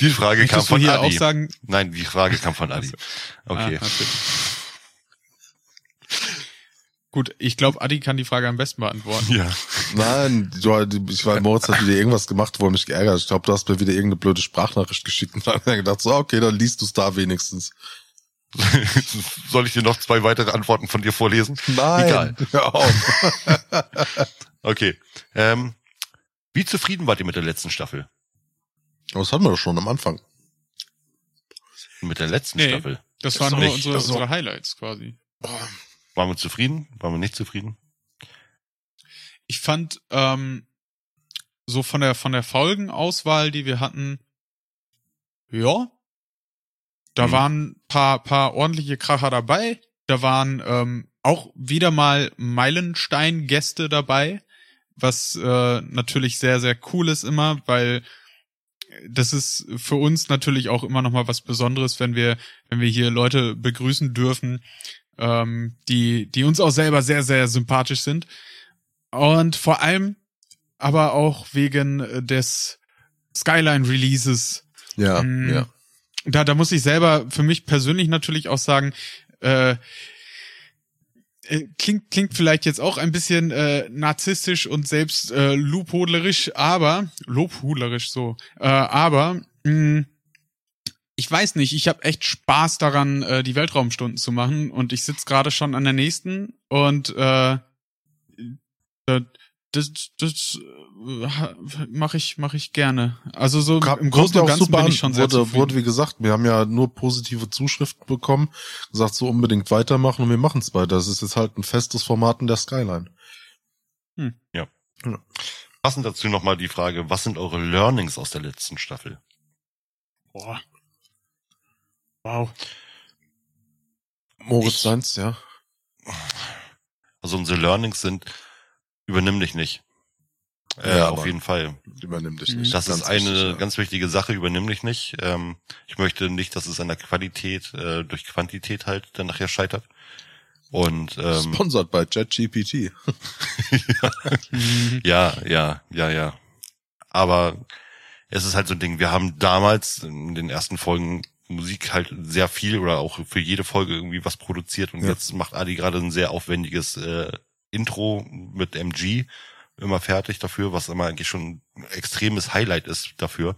die Frage kam Möchtest du von hier Adi. auch sagen, Nein, die Frage kam von Adi. Okay. Ah. Gut, ich glaube, Adi kann die Frage am besten beantworten. Ja. Nein, du, ich war Moritz hat wieder irgendwas gemacht, wo er mich geärgert. hat. Ich glaube, du hast mir wieder irgendeine blöde Sprachnachricht geschickt und dann ich gedacht, so, okay, dann liest du es da wenigstens. Soll ich dir noch zwei weitere Antworten von dir vorlesen? Nein, Egal. hör auf. Okay. Ähm, wie zufrieden wart ihr mit der letzten Staffel? Das hatten wir doch schon am Anfang. Mit der letzten Nee. Staffel? Das waren nur unsere, also- unsere Highlights quasi. Waren wir zufrieden? Waren wir nicht zufrieden? Ich fand ähm, so von der von der Folgenauswahl, die wir hatten, ja, da Mhm. waren paar paar ordentliche Kracher dabei. Da waren ähm, auch wieder mal Meilenstein-Gäste dabei, was äh, natürlich sehr sehr cool ist immer, weil das ist für uns natürlich auch immer noch mal was Besonderes, wenn wir wenn wir hier Leute begrüßen dürfen, ähm, die die uns auch selber sehr sehr sympathisch sind. Und vor allem aber auch wegen des Skyline Releases. Ja, Mm, ja. Da, da muss ich selber für mich persönlich natürlich auch sagen, äh, äh, klingt, klingt vielleicht jetzt auch ein bisschen äh, narzisstisch und selbst äh, lobhudlerisch, aber lobhudlerisch so, äh, aber mh, ich weiß nicht, ich habe echt Spaß daran, äh, die Weltraumstunden zu machen und ich sitz gerade schon an der nächsten und äh, äh, das, das äh, mache ich mache ich gerne. Also so Kam- im Großen ja und auch Ganzen super bin ich schon sehr wurde, zufrieden. wurde, wie gesagt, wir haben ja nur positive Zuschriften bekommen, gesagt, so unbedingt weitermachen und wir machen es weiter. Das ist jetzt halt ein festes Format in der Skyline. Passend dazu nochmal die Frage, was sind eure Learnings aus der letzten Staffel? Boah. Wow. Moritz Ich- Seins, ja. Also unsere Learnings sind, übernimm dich nicht. Äh, Ja, auf jeden Fall. Übernimm dich Mhm. nicht. Das Ganz ist eine wichtig, ja. ganz wichtige Sache, übernimm dich nicht. Ähm, ich möchte nicht, dass es an der Qualität äh, durch Quantität halt dann nachher scheitert. Und ähm, Sponsored by JetGPT. Mhm. ja, ja, ja, ja. Aber es ist halt so ein Ding, wir haben damals in den ersten Folgen Musik halt sehr viel oder auch für jede Folge irgendwie was produziert und Ja. jetzt macht Adi gerade ein sehr aufwendiges äh, Intro mit MG immer fertig dafür, was immer eigentlich schon ein extremes Highlight ist dafür.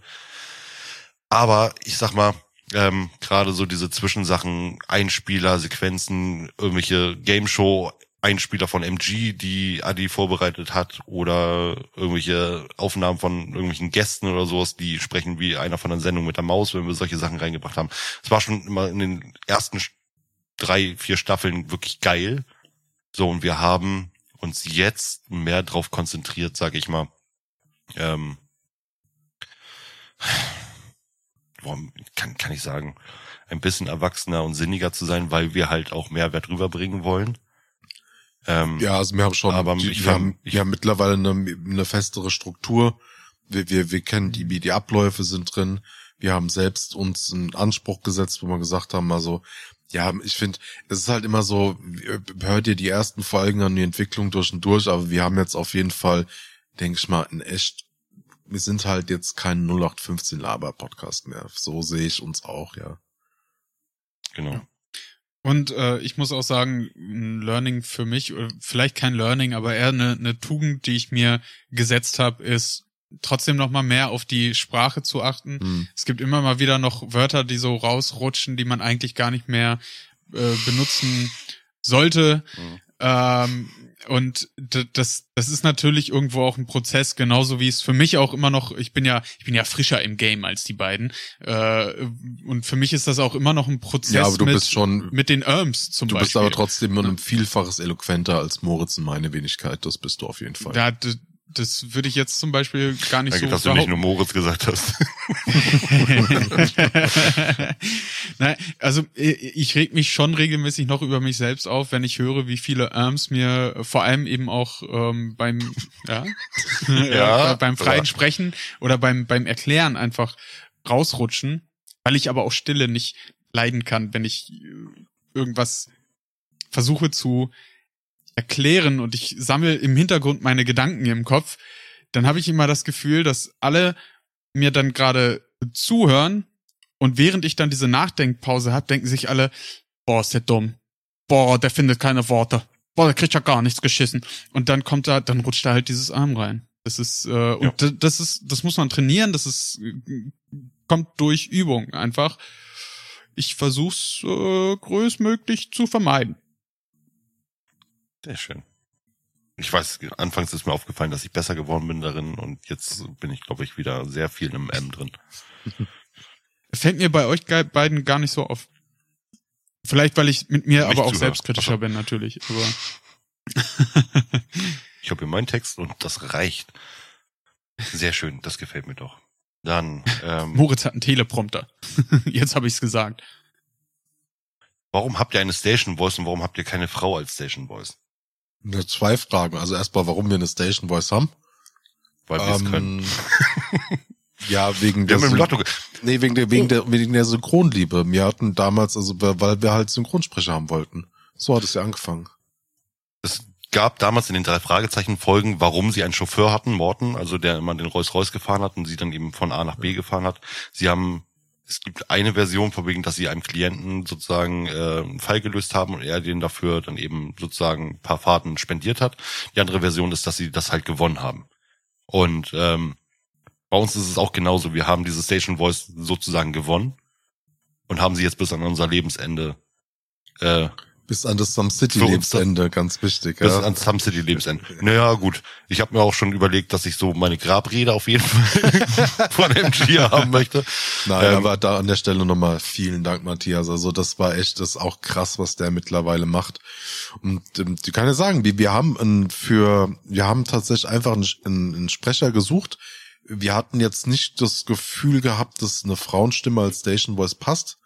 Aber ich sag mal, ähm, gerade so diese Zwischensachen, Einspieler, Sequenzen, irgendwelche Game Show Einspieler von MG, die Adi vorbereitet hat, oder irgendwelche Aufnahmen von irgendwelchen Gästen oder sowas, die sprechen wie einer von einer Sendung mit der Maus, wenn wir solche Sachen reingebracht haben. Es war schon immer in den ersten drei, vier Staffeln wirklich geil. So, und wir haben uns jetzt mehr drauf konzentriert, sag ich mal, ähm, kann, kann ich sagen, ein bisschen erwachsener und sinniger zu sein, weil wir halt auch Mehrwert rüberbringen wollen. Ähm, Ja, also wir haben schon, Aber die, ich wir haben, ich- wir haben mittlerweile eine, eine festere Struktur. Wir, wir, wir kennen die, wie die Abläufe sind drin. Wir haben selbst uns einen Anspruch gesetzt, wo wir gesagt haben, also, ja, ich finde, es ist halt immer so, hört ihr die ersten Folgen an die Entwicklung durch und durch, aber wir haben jetzt auf jeden Fall, denke ich mal, in echt, wir sind halt jetzt kein 0815 Laber-Podcast mehr. So sehe ich uns auch, ja. genau. Und äh, ich muss auch sagen, ein Learning für mich, oder vielleicht kein Learning, aber eher eine, eine Tugend, die ich mir gesetzt habe, ist trotzdem noch mal mehr auf die Sprache zu achten. Hm. Es gibt immer mal wieder noch Wörter, die so rausrutschen, die man eigentlich gar nicht mehr äh, benutzen sollte. Mhm. Ähm, und das, das ist natürlich irgendwo auch ein Prozess, genauso wie es für mich auch immer noch, ich bin ja, ich bin ja frischer im Game als die beiden. Äh, und für mich ist das auch immer noch ein Prozess Ja, aber du mit, bist schon, mit den Irms zum du Beispiel. bist aber trotzdem um ein Vielfaches eloquenter als Moritz in meine Wenigkeit. Das bist du auf jeden Fall. Ja, d- das würde ich jetzt zum Beispiel gar nicht Danke, so dass du nicht nur Moritz gesagt hast. Nein, also ich reg mich schon regelmäßig noch über mich selbst auf, wenn ich höre, wie viele Arms mir vor allem eben auch ähm, beim ja, Ja, äh, beim freien ja. Sprechen oder beim beim Erklären einfach rausrutschen, weil ich aber auch Stille nicht leiden kann, wenn ich äh, irgendwas versuche zu erklären und ich sammle im Hintergrund meine Gedanken im Kopf, dann habe ich immer das Gefühl, dass alle mir dann gerade zuhören und während ich dann diese Nachdenkpause habe, denken sich alle, boah, ist der dumm. Boah, der findet keine Worte. Boah, der kriegt ja gar nichts geschissen. Und dann kommt da, dann rutscht da halt dieses Arm rein. Das ist, äh, und d- das ist, das muss man trainieren, das ist, äh, kommt durch Übung einfach. Ich versuch's äh, größtmöglich zu vermeiden. Sehr schön. Ich weiß, anfangs ist mir aufgefallen, dass ich besser geworden bin darin und jetzt bin ich, glaube ich, wieder sehr viel im M drin. Fällt mir bei euch beiden gar nicht so auf. Vielleicht, weil ich mit mir Nicht aber auch zuhören. selbstkritischer bin, natürlich. Aber Ich habe hier meinen Text und das reicht. Sehr schön, das gefällt mir doch. Dann, ähm, Moritz hat einen Teleprompter. Jetzt habe ich's gesagt. warum habt ihr eine Station Voice und warum habt ihr keine Frau als Station Voice? Ne, Zwei Fragen. Also erstmal, warum wir eine Station Voice haben. Weil wir es Ähm, können. Ja, wegen Wir der, haben Lotto, nee, wegen der, wegen der, wegen der Synchronliebe. Wir hatten damals, also, weil wir halt Synchronsprecher haben wollten. So hat es ja angefangen. es gab damals in den drei Fragezeichen Folgen, warum sie einen Chauffeur hatten, Morten, also der immer den Rolls Royce gefahren hat und sie dann eben von A nach B gefahren hat. Sie haben, es gibt eine Version von wegen, dass sie einem Klienten sozusagen äh, einen Fall gelöst haben und er den dafür dann eben sozusagen ein paar Fahrten spendiert hat. Die andere Version ist, dass sie das halt gewonnen haben. Und ähm, bei uns ist es auch genauso. Wir haben diese Station Voice sozusagen gewonnen und haben sie jetzt bis an unser Lebensende äh, Bis an das Some City Lebensende, ganz wichtig. bis Ja. ans Some City Lebensende. Naja, gut. Ich habe mir auch schon überlegt, dass ich so meine Grabrede auf jeden Fall von MG haben möchte. Nein, Ähm, aber da an der Stelle nochmal vielen Dank, Matthias. Also das war echt, das ist auch krass, was der mittlerweile macht. Und ähm, ich kann ja sagen, wir, wir haben ein, für, wir haben tatsächlich einfach einen, einen, einen Sprecher gesucht. Wir hatten jetzt nicht das Gefühl gehabt, dass eine Frauenstimme als Station Voice passt.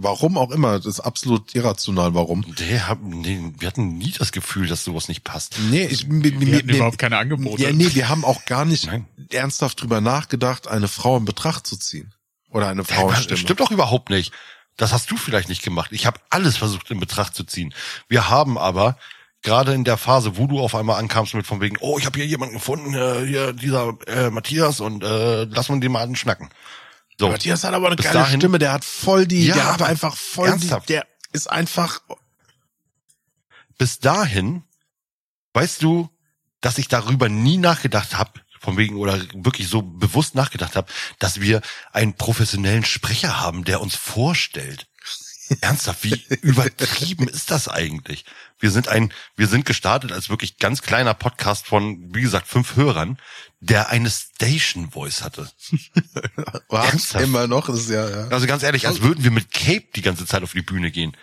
Warum auch immer, das ist absolut irrational, warum. Der hab, nee, wir hatten nie das Gefühl, dass sowas nicht passt. Nee, ich, Wir mir, hatten mir, überhaupt keine Angebote. ja, nee, wir haben auch gar nicht Nein. ernsthaft drüber nachgedacht, eine Frau in Betracht zu ziehen. Oder eine Das Frauenstimme. stimmt doch überhaupt nicht. Das hast du vielleicht nicht gemacht. Ich habe alles versucht in Betracht zu ziehen. Wir haben aber gerade in der Phase, wo du auf einmal ankamst mit von wegen, oh, ich habe hier jemanden gefunden, äh, hier dieser äh, Matthias und äh, lass mal den mal anschnacken. So. Matthias hat aber eine Bis geile dahin- Stimme, der hat voll die, Ja, der hat einfach voll die, ernsthaft? der ist einfach, bis dahin, weißt du, dass ich darüber nie nachgedacht habe, von wegen oder wirklich so bewusst nachgedacht habe, dass wir einen professionellen Sprecher haben, der uns vorstellt. Ernsthaft, wie übertrieben ist das eigentlich? Wir sind ein, wir sind gestartet als wirklich ganz kleiner Podcast von, wie gesagt, fünf Hörern, der eine Station Voice hatte. Ernsthaft? immer noch, ist ja, ja. Also ganz ehrlich, als würden wir mit Cape die ganze Zeit auf die Bühne gehen.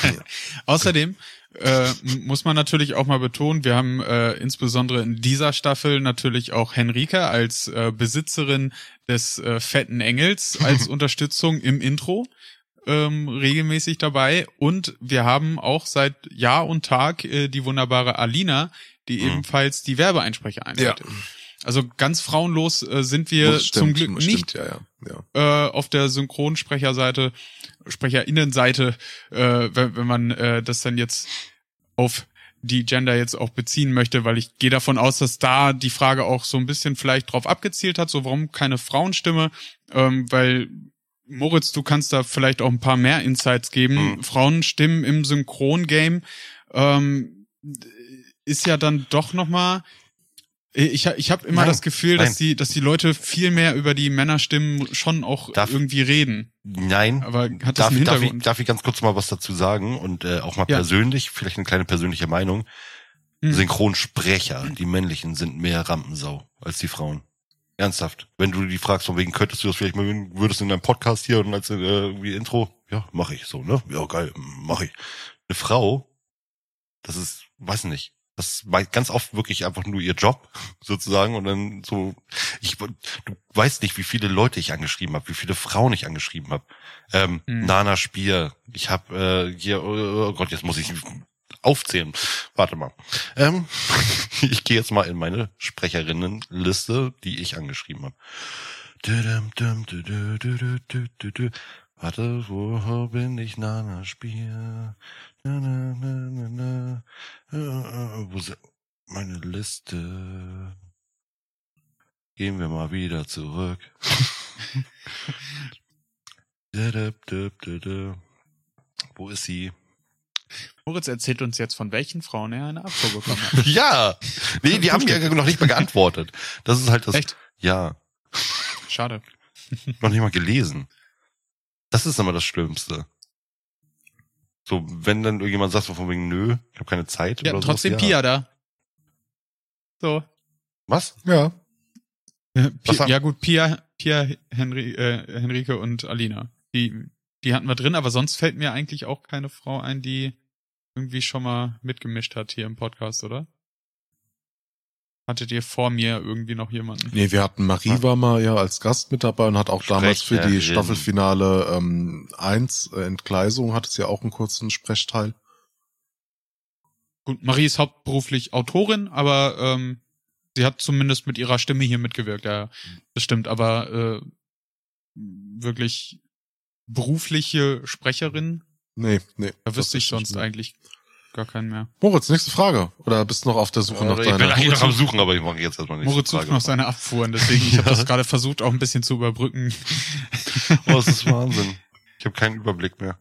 Außerdem äh, muss man natürlich auch mal betonen, wir haben äh, insbesondere in dieser Staffel natürlich auch Henrika als äh, Besitzerin des äh, fetten Engels als Unterstützung im Intro ähm, regelmäßig dabei und wir haben auch seit Jahr und Tag äh, die wunderbare Alina, die Mhm. ebenfalls die Werbeeinsprecher einleitet. Also ganz frauenlos äh, sind wir Das zum stimmt, Glück stimmt, nicht ja, ja, ja. äh, auf der Synchronsprecherseite, Sprecherinnenseite, äh, wenn, wenn man äh, das dann jetzt auf die Gender jetzt auch beziehen möchte, weil ich gehe davon aus, dass da die Frage auch so ein bisschen vielleicht drauf abgezielt hat, so warum keine Frauenstimme, ähm, weil Moritz, du kannst da vielleicht auch ein paar mehr Insights geben. Mhm. Frauenstimmen im Synchrongame ähm, ist ja dann doch noch mal ich, ich habe immer Nein, das Gefühl, dass nein. die, dass die Leute viel mehr über die Männerstimmen schon auch Darf- irgendwie reden. Nein. Aber hat das darf, einen ich- darf, ich, Hintergrund? darf ich ganz kurz mal was dazu sagen und äh, auch mal Ja. persönlich, vielleicht eine kleine persönliche Meinung. Hm. Synchronsprecher, die männlichen, sind mehr Rampensau als die Frauen. Ernsthaft. Wenn du die fragst, von wegen, könntest du das vielleicht mal, würdest du in deinem Podcast hier und als äh, irgendwie Intro, ja, mache ich so, ne? Ja, geil, mache ich. Eine Frau, das ist, weiß nicht, das war ganz oft wirklich einfach nur ihr Job, sozusagen, und dann so, ich, du weißt nicht, wie viele Leute ich angeschrieben habe, wie viele Frauen ich angeschrieben habe. Ähm, Hm. Nana Spier, ich habe äh, hier, oh Gott, jetzt muss ich aufzählen. Warte mal. Ähm, ich gehe jetzt mal in meine Sprecherinnenliste, die ich angeschrieben habe. Warte, wo bin ich? Nana Spiel. Na, na, na, na, na. Wo se- meine Liste? Gehen wir mal wieder zurück. Wo ist sie? Moritz erzählt uns jetzt, von welchen Frauen er eine Abfuhr bekommen hat. Ja! Nee, die haben ja noch nicht mal geantwortet. Das ist halt das. Echt? Ja. Schade. Noch nicht mal gelesen. Das ist immer das Schlimmste. So, wenn dann irgendjemand sagt, so von wegen, nö, ich habe keine Zeit. Ja, oder trotzdem sowas, ja. Pia da. So. Was? Ja. Äh, Was Pia, haben- ja gut, Pia, Pia, Henri, äh, Henrike und Alina. Die, die hatten wir drin, aber sonst fällt mir eigentlich auch keine Frau ein, die irgendwie schon mal mitgemischt hat hier im Podcast, oder? Hattet ihr vor mir irgendwie noch jemanden? Nee, wir hatten Marie war mal ja als Gast mit dabei und hat auch damals für die Sprecherin. Staffelfinale ähm, 1 äh, Entgleisung hat es ja auch einen kurzen Sprechteil. Gut, Marie ist hauptberuflich Autorin, aber ähm, sie hat zumindest mit ihrer Stimme hier mitgewirkt, ja, das stimmt, aber äh, wirklich berufliche Sprecherin, Nee, nee. da wüsste ich sonst eigentlich gar keinen mehr. Moritz, nächste Frage. Oder bist du noch auf der Suche nach ich bin deiner? eigentlich noch am Suchen, aber ich mache jetzt erstmal nicht. Moritz sucht noch seine Abfuhren, deswegen, ich habe das gerade versucht, auch ein bisschen zu überbrücken. Oh, das ist Wahnsinn. Ich habe keinen Überblick mehr.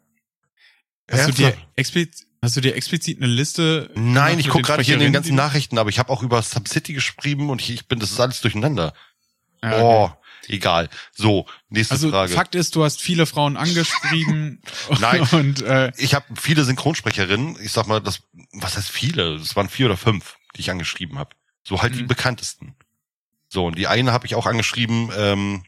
Hast du, dir explizit, hast du dir explizit eine Liste? Nein, ich gucke gerade hier in den ganzen Nachrichten, aber ich habe auch über Subcity geschrieben und ich, ich bin, das ist alles durcheinander. Ja, okay. Oh, egal. So, nächste Also Frage. Fakt ist, du hast viele Frauen angeschrieben Nein. und äh, ich habe viele Synchronsprecherinnen. Ich sag mal, das, was heißt viele? Das waren vier oder fünf, die ich angeschrieben habe. So halt die Mhm. bekanntesten. So, und die eine habe ich auch angeschrieben, ähm,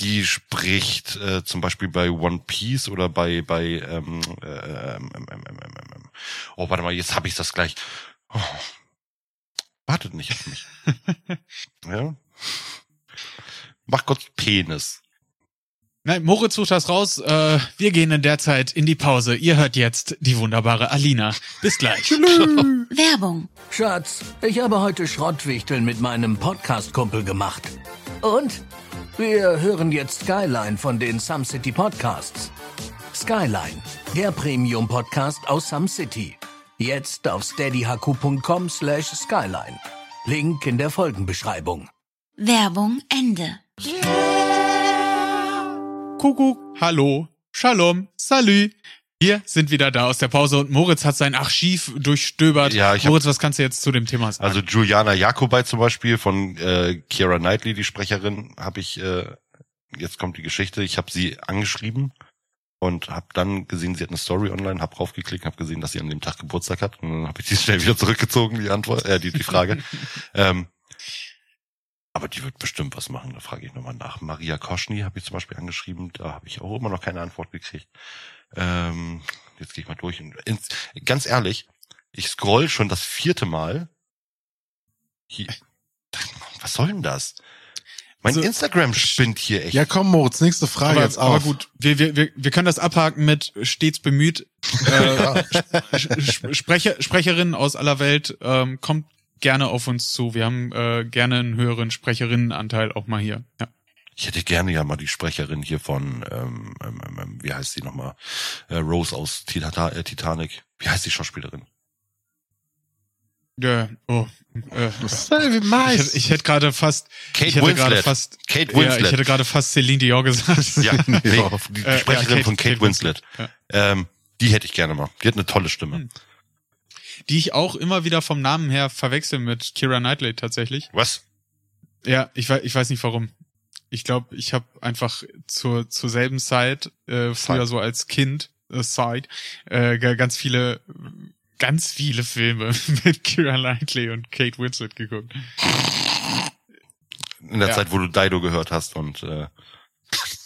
die spricht äh, zum Beispiel bei One Piece oder bei bei ähm, äh, ähm, ähm, ähm, ähm, ähm, ähm. oh warte mal jetzt habe ich das gleich oh. wartet nicht auf mich ja mach kurz Penis Nein, Moritz sucht das raus. Äh, wir gehen in der Zeit in die Pause. Ihr hört jetzt die wunderbare Alina. Bis gleich. Werbung. Schatz, ich habe heute Schrottwichteln mit meinem Podcast-Kumpel gemacht. Und? Wir hören jetzt Skyline von den Some City Podcasts. Skyline, der Premium-Podcast aus Some City. Jetzt auf steadyhq.com slash skyline. Link in der Folgenbeschreibung. Werbung Ende. Kuckuck, hallo, Shalom, Salü. Wir sind wieder da aus der Pause und Moritz hat sein Archiv durchstöbert. Ja, ich hab- Moritz, was kannst du jetzt zu dem Thema sagen? Also Juliana Jakobai zum Beispiel von äh, Kiera Knightley, die Sprecherin, habe ich, äh, jetzt kommt die Geschichte, ich habe sie angeschrieben und habe dann gesehen, sie hat eine Story online, habe raufgeklickt, habe gesehen, dass sie an dem Tag Geburtstag hat und dann habe ich die schnell wieder zurückgezogen, die Antwort, äh, die, die Frage. ähm, aber die wird bestimmt was machen, da frage ich nochmal nach. Maria Koschny habe ich zum Beispiel angeschrieben, da habe ich auch immer noch keine Antwort gekriegt. Ähm, jetzt gehe ich mal durch. Und ins, ganz ehrlich, ich scroll schon das vierte Mal. Hier, was soll denn das? Mein Also, Instagram spinnt hier echt. Ja, komm, Moritz, nächste Frage aber, jetzt auf. aber gut, wir, wir, wir, wir können das abhaken mit stets bemüht. Äh, Sp- Sprecher, Sprecherinnen aus aller Welt, ähm, kommt gerne auf uns zu. Wir haben äh, gerne einen höheren Sprecherinnenanteil auch mal hier. Ja. Ich hätte gerne ja mal die Sprecherin hier von, ähm, ähm, ähm, wie heißt sie nochmal? Äh, Rose aus Tita äh, Titanic. Wie heißt die Schauspielerin? Ja, oh, äh, Wie ich, ich hätte gerade fast, Kate ich hätte gerade Winslet. fast, Kate ja, Winslet. ich hätte gerade fast Celine Dion gesagt. Ja, die, die Äh, ja, Sprecherin Kate- von Kate, Kate Winslet. Winslet, Ähm, die hätte ich gerne mal. Die hat eine tolle Stimme. Hm. Die ich auch immer wieder vom Namen her verwechsel mit Kira Knightley tatsächlich. Was? Ja, ich weiß, ich weiß nicht warum. Ich glaube, ich habe einfach zur zur selben Zeit äh, früher Zeit. so als Kind äh, Side äh, ganz viele ganz viele Filme mit Kira Knightley und Kate Winslet geguckt. In der Ja. Zeit, wo du Dido gehört hast und äh,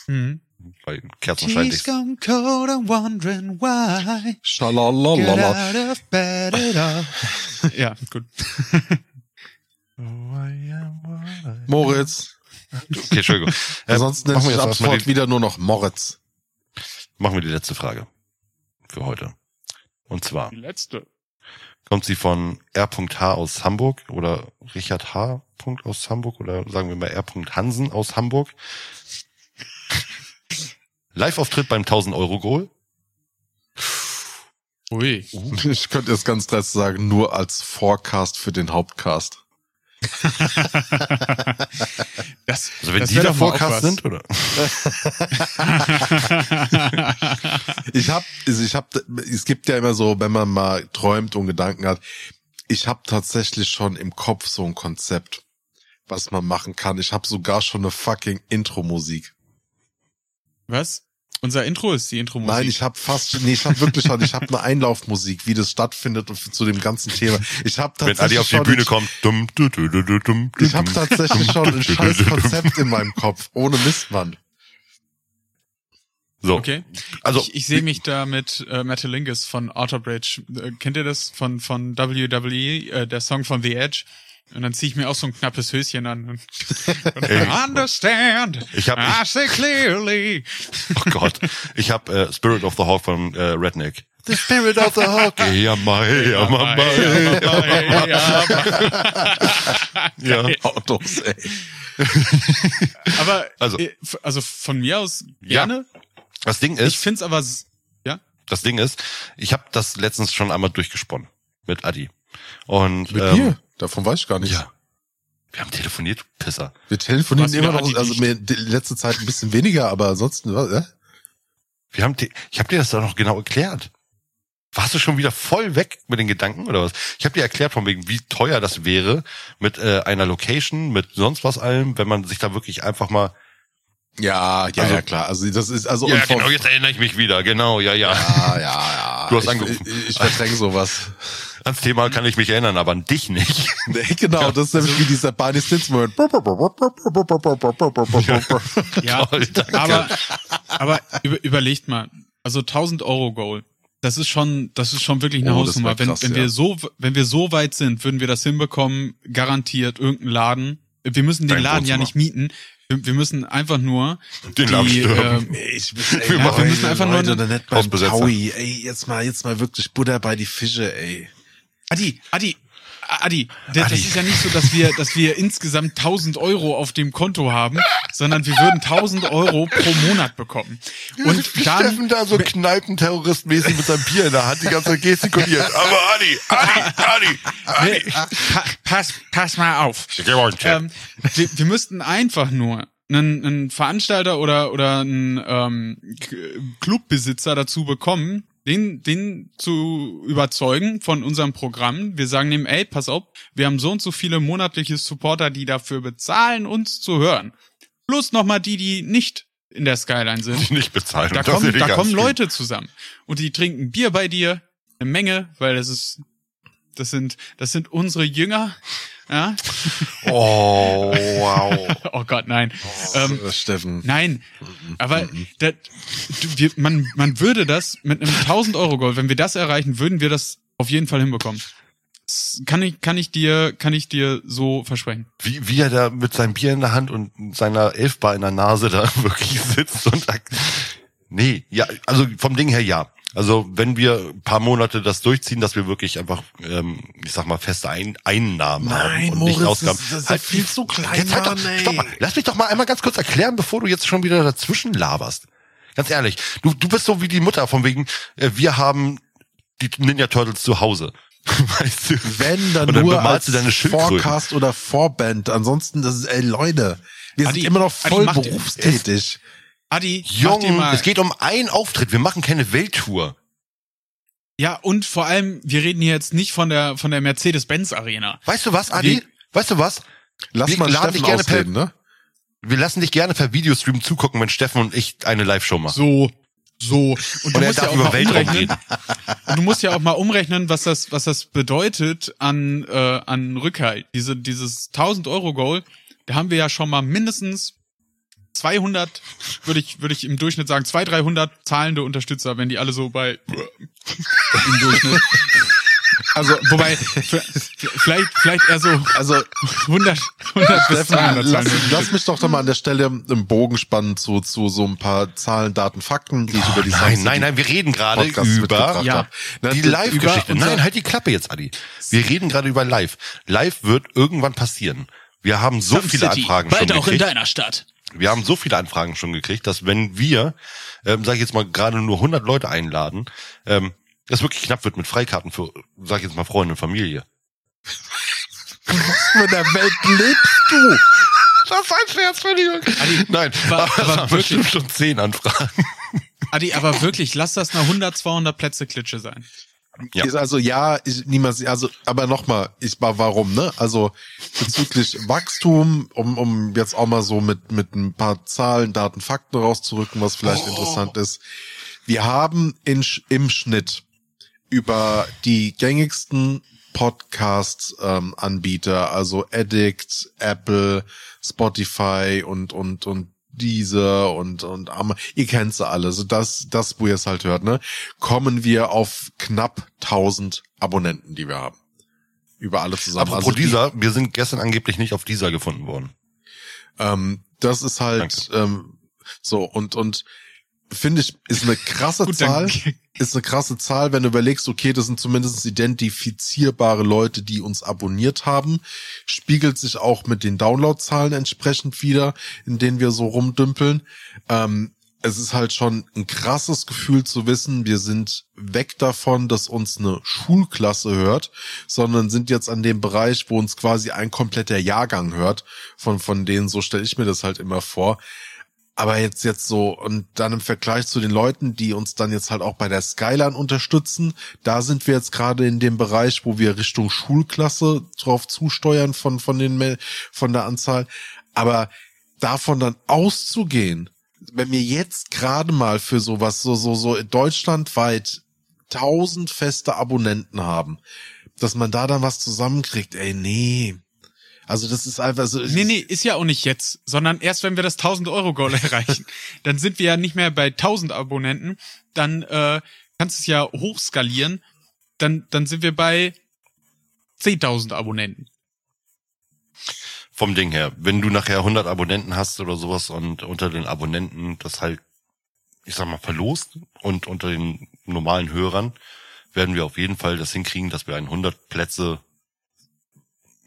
Mhm. Bei Kerzenschein dich gone cold and wondering why. Schalalalala. of bed at all. ja, gut. Moritz. Okay, Entschuldigung. Äh, Ansonsten nennst machen, wir ab jetzt erstmal sofort die, wieder nur noch Moritz. machen wir die letzte Frage für heute. Und zwar Die letzte. kommt sie von R.H. aus Hamburg oder Richard H. aus Hamburg oder sagen wir mal R. Hansen aus Hamburg. Live-Auftritt beim 1000 Euro Goal. Ui. Ich könnte jetzt ganz dreist sagen, nur als Forecast für den Hauptcast. Das, Also wenn das die auch Forecast sind, oder? Ich hab, also ich hab, es gibt ja immer so, wenn man mal träumt und Gedanken hat, ich habe tatsächlich schon im Kopf so ein Konzept, was man machen kann. Ich habe sogar schon eine fucking Intro-Musik. Was? Unser Intro ist die Intro-Musik. Nein, ich habe fast, nee, ich habe wirklich schon, ich habe eine Einlaufmusik, wie das stattfindet und zu dem ganzen Thema. Ich habe Wenn tatsächlich Adi auf die schon, Bühne kommt. Dumm, du, du, du, du, dumm, du, ich habe tatsächlich schon ein scheiß Konzept in meinem Kopf, ohne Mist, Mann. So. Okay. Also ich, ich sehe mich da mit äh, Metalingus von Outer Bridge. Äh, kennt ihr das von von WWE, äh, der Song von The Edge? Und dann ziehe ich mir auch so ein knappes Höschen an. Und, und Ey. Understand. Ich hab- I see clearly. Oh Gott. Ich habe äh, Spirit of the Hawk von äh, Redneck. The Spirit of the Hawk. Ja, mal, ja, mal. Ja. Autos, ey. Aber Also- also, also von mir aus Ja. gerne. Das Ding Ich ist, find's aber ja. das Ding ist, ich habe das letztens schon einmal durchgesponnen mit Adi. Und Mit ähm, dir? Davon weiß ich gar nicht. Ja. Wir haben telefoniert, Pisser. Wir telefonieren immer noch, also nicht- mir die letzte Zeit ein bisschen weniger, aber ansonsten, was, äh? Wir haben ich habe dir das doch noch genau erklärt. Warst du schon wieder voll weg mit den Gedanken oder was? Ich habe dir erklärt von wegen, wie teuer das wäre mit äh, einer Location, mit sonst was allem, wenn man sich da wirklich einfach mal. Ja, ja, Also- ja, klar. Also das ist, also Ja, genau, jetzt erinnere ich mich wieder. Genau, ja, ja. ja, ja, ja. Du hast ich, angerufen. Ich, ich verdränge sowas. Ans Thema kann ich mich erinnern, aber an dich nicht. Nee, genau, das ist nämlich wie dieser Barney Stinson. Ja, Toll, aber, aber über, überlegt mal, also 1000 Euro Goal. Das ist schon, das ist schon wirklich eine Oh, Hausnummer. wär Wenn, krass, wenn ja. wir so, wenn wir so weit sind, würden wir das hinbekommen, garantiert irgendeinen Laden. Wir müssen den Dein Laden ja Wohnzimmer. nicht mieten. Wir, wir müssen einfach nur Den Laden die, stürmen. ähm, Ich bin, Wir ey, machen- Leute, müssen einfach nur Leute, beim Hausbesetzer. Taui. Ey, jetzt mal, jetzt mal wirklich Butter bei die Fische, ey. Adi, Adi, Adi, das Adi. ist ja nicht so, dass wir, dass wir insgesamt 1000 Euro auf dem Konto haben, sondern wir würden 1000 Euro pro Monat bekommen. Und dann, da so Kneipenterroristmäßig mit seinem Bier in der Hand die ganze Zeit gestikuliert. Aber Adi, Adi, Adi, nee, pa pass, pass mal auf. Ähm, wir, wir müssten einfach nur einen, einen Veranstalter oder oder einen ähm, Clubbesitzer dazu bekommen, den den zu überzeugen von unserem Programm. Wir sagen ihm, ey, pass auf, wir haben so und so viele monatliche Supporter, die dafür bezahlen, uns zu hören. Plus nochmal die, die nicht in der Skyline sind. Die nicht bezahlen. Da kommen, da kommen. Leute zusammen und die trinken Bier bei dir, eine Menge, weil das ist, das sind, das sind unsere Jünger. Ja? Oh, wow. Oh Gott, nein. Ähm, Äh, Steffen. nein, aber das, wir, man, man würde das mit einem 1000 Euro Gold, wenn wir das erreichen, würden wir das auf jeden Fall hinbekommen. Das kann ich, kann ich dir, kann ich dir so versprechen. Wie, wie er da mit seinem Bier in der Hand und seiner Elfbar in der Nase da wirklich sitzt und sagt, nee, ja, also vom Ding her ja. Also wenn wir ein paar Monate das durchziehen, dass wir wirklich einfach, ähm, ich sag mal, feste Ein Einnahmen Nein, haben und Moritz, nicht Ausgaben. das- das ist ja viel zu klein, Jetzt halt doch, ey. stopp mal, lass mich doch mal einmal ganz kurz erklären, bevor du jetzt schon wieder dazwischen laberst. Ganz ehrlich, du, du bist so wie die Mutter von wegen, äh, wir haben die Ninja Turtles zu Hause. Weißt du? Wenn dann Und dann nur als bemalst du deine. Forecast oder Vorband. Ansonsten, das ist, ey Leute, wir Adi, sind immer noch Adi, voll dir- berufstätig. Adi, mach dir Jung, mal, es geht um einen Auftritt. Wir machen keine Welttour. ja, und vor allem, wir reden hier jetzt nicht von der, von der Mercedes-Benz Arena. Weißt du was, Adi? Weißt du was? Lass Wir mal laden Steffen dich gerne per- ausreden, ne? Wir lassen dich gerne per Videostream zugucken, wenn Steffen und ich eine Live-Show machen. So, so. Und du Und er musst ja darf auch über mal Weltraum umrechnen. Und du musst ja auch mal umrechnen, was das, was das bedeutet an, äh, an Rückhalt. Diese, dieses 1000 Euro Goal, da haben wir ja schon mal mindestens 200, würde ich, würde ich im Durchschnitt sagen, 200, 300 zahlende Unterstützer, wenn die alle so bei, im Durchschnitt. Also, wobei, vielleicht, vielleicht eher so Also, 100, 100 bis Steffen, 200 lass, lass mich doch da mal an der Stelle einen Bogen spannen zu, zu so ein paar Zahlen, Daten, Fakten, die ich über die Nein, nein, nein, wir reden gerade Podcasts über Ja. die Live-Geschichte. Nein, halt die Klappe jetzt, Adi. Wir reden gerade über Live. Live wird irgendwann passieren. Wir haben so Sun viele City, Anfragen bald schon auch in gekriegt. deiner Stadt. Wir haben so viele Anfragen schon gekriegt, dass wenn wir, ähm, sag ich jetzt mal, gerade nur 100 Leute einladen, ähm, das wirklich knapp wird mit Freikarten für, sag ich jetzt mal, Freunde und Familie. Was für der Welt lebst du? Das ist ein Scherz, Entschuldigung. Nein, aber- aber, aber haben wirklich- bestimmt schon 10 Anfragen. Adi, aber wirklich, lass das eine 100, 200 Plätze Klitsche sein. Ja. Ist also ja, ich, niemals, also, aber nochmal, ich war warum, ne? Also bezüglich Wachstum, um, um jetzt auch mal so mit, mit ein paar Zahlen, Daten, Fakten rauszurücken, was vielleicht Oh. interessant ist. Wir haben in, im Schnitt über die gängigsten Podcast-Anbieter, also Addict, Apple, Spotify und, und, und diese und, und Am- ihr kennt sie alle, so das, das, wo ihr es halt hört, ne? Kommen wir auf knapp 1000 Abonnenten, die wir haben. Über alle zusammen. Apropos die- dieser, wir sind gestern angeblich nicht auf dieser gefunden worden. Ähm, das ist halt ähm, so und und finde ich ist eine krasse Gut, Zahl. Ist eine krasse Zahl, wenn du überlegst, okay, das sind zumindest identifizierbare Leute, die uns abonniert haben. Spiegelt sich auch mit den Downloadzahlen entsprechend wieder, in denen wir so rumdümpeln. Ähm, es ist halt schon ein krasses Gefühl zu wissen, wir sind weg davon, dass uns eine Schulklasse hört, sondern sind jetzt an dem Bereich, wo uns quasi ein kompletter Jahrgang hört. Von, von denen, so stelle ich mir das halt immer vor. Aber jetzt, jetzt so, und dann im Vergleich zu den Leuten, die uns dann jetzt halt auch bei der Skyline unterstützen, da sind wir jetzt gerade in dem Bereich, wo wir Richtung Schulklasse drauf zusteuern von, von den, von der Anzahl. Aber davon dann auszugehen, wenn wir jetzt gerade mal für sowas, so, so, so deutschlandweit tausend feste Abonnenten haben, dass man da dann was zusammenkriegt, ey, nee. Also das ist einfach so. Nee, nee, ist ja auch nicht jetzt, sondern erst wenn wir das 1000 Euro Goal erreichen. dann sind wir ja nicht mehr bei 1000 Abonnenten, dann äh, kannst du es ja hochskalieren, dann, dann sind wir bei 10.000 Abonnenten. Vom Ding her. Wenn du nachher 100 Abonnenten hast oder sowas und unter den Abonnenten das halt, ich sag mal, verlost und unter den normalen Hörern werden wir auf jeden Fall das hinkriegen, dass wir ein 100 Plätze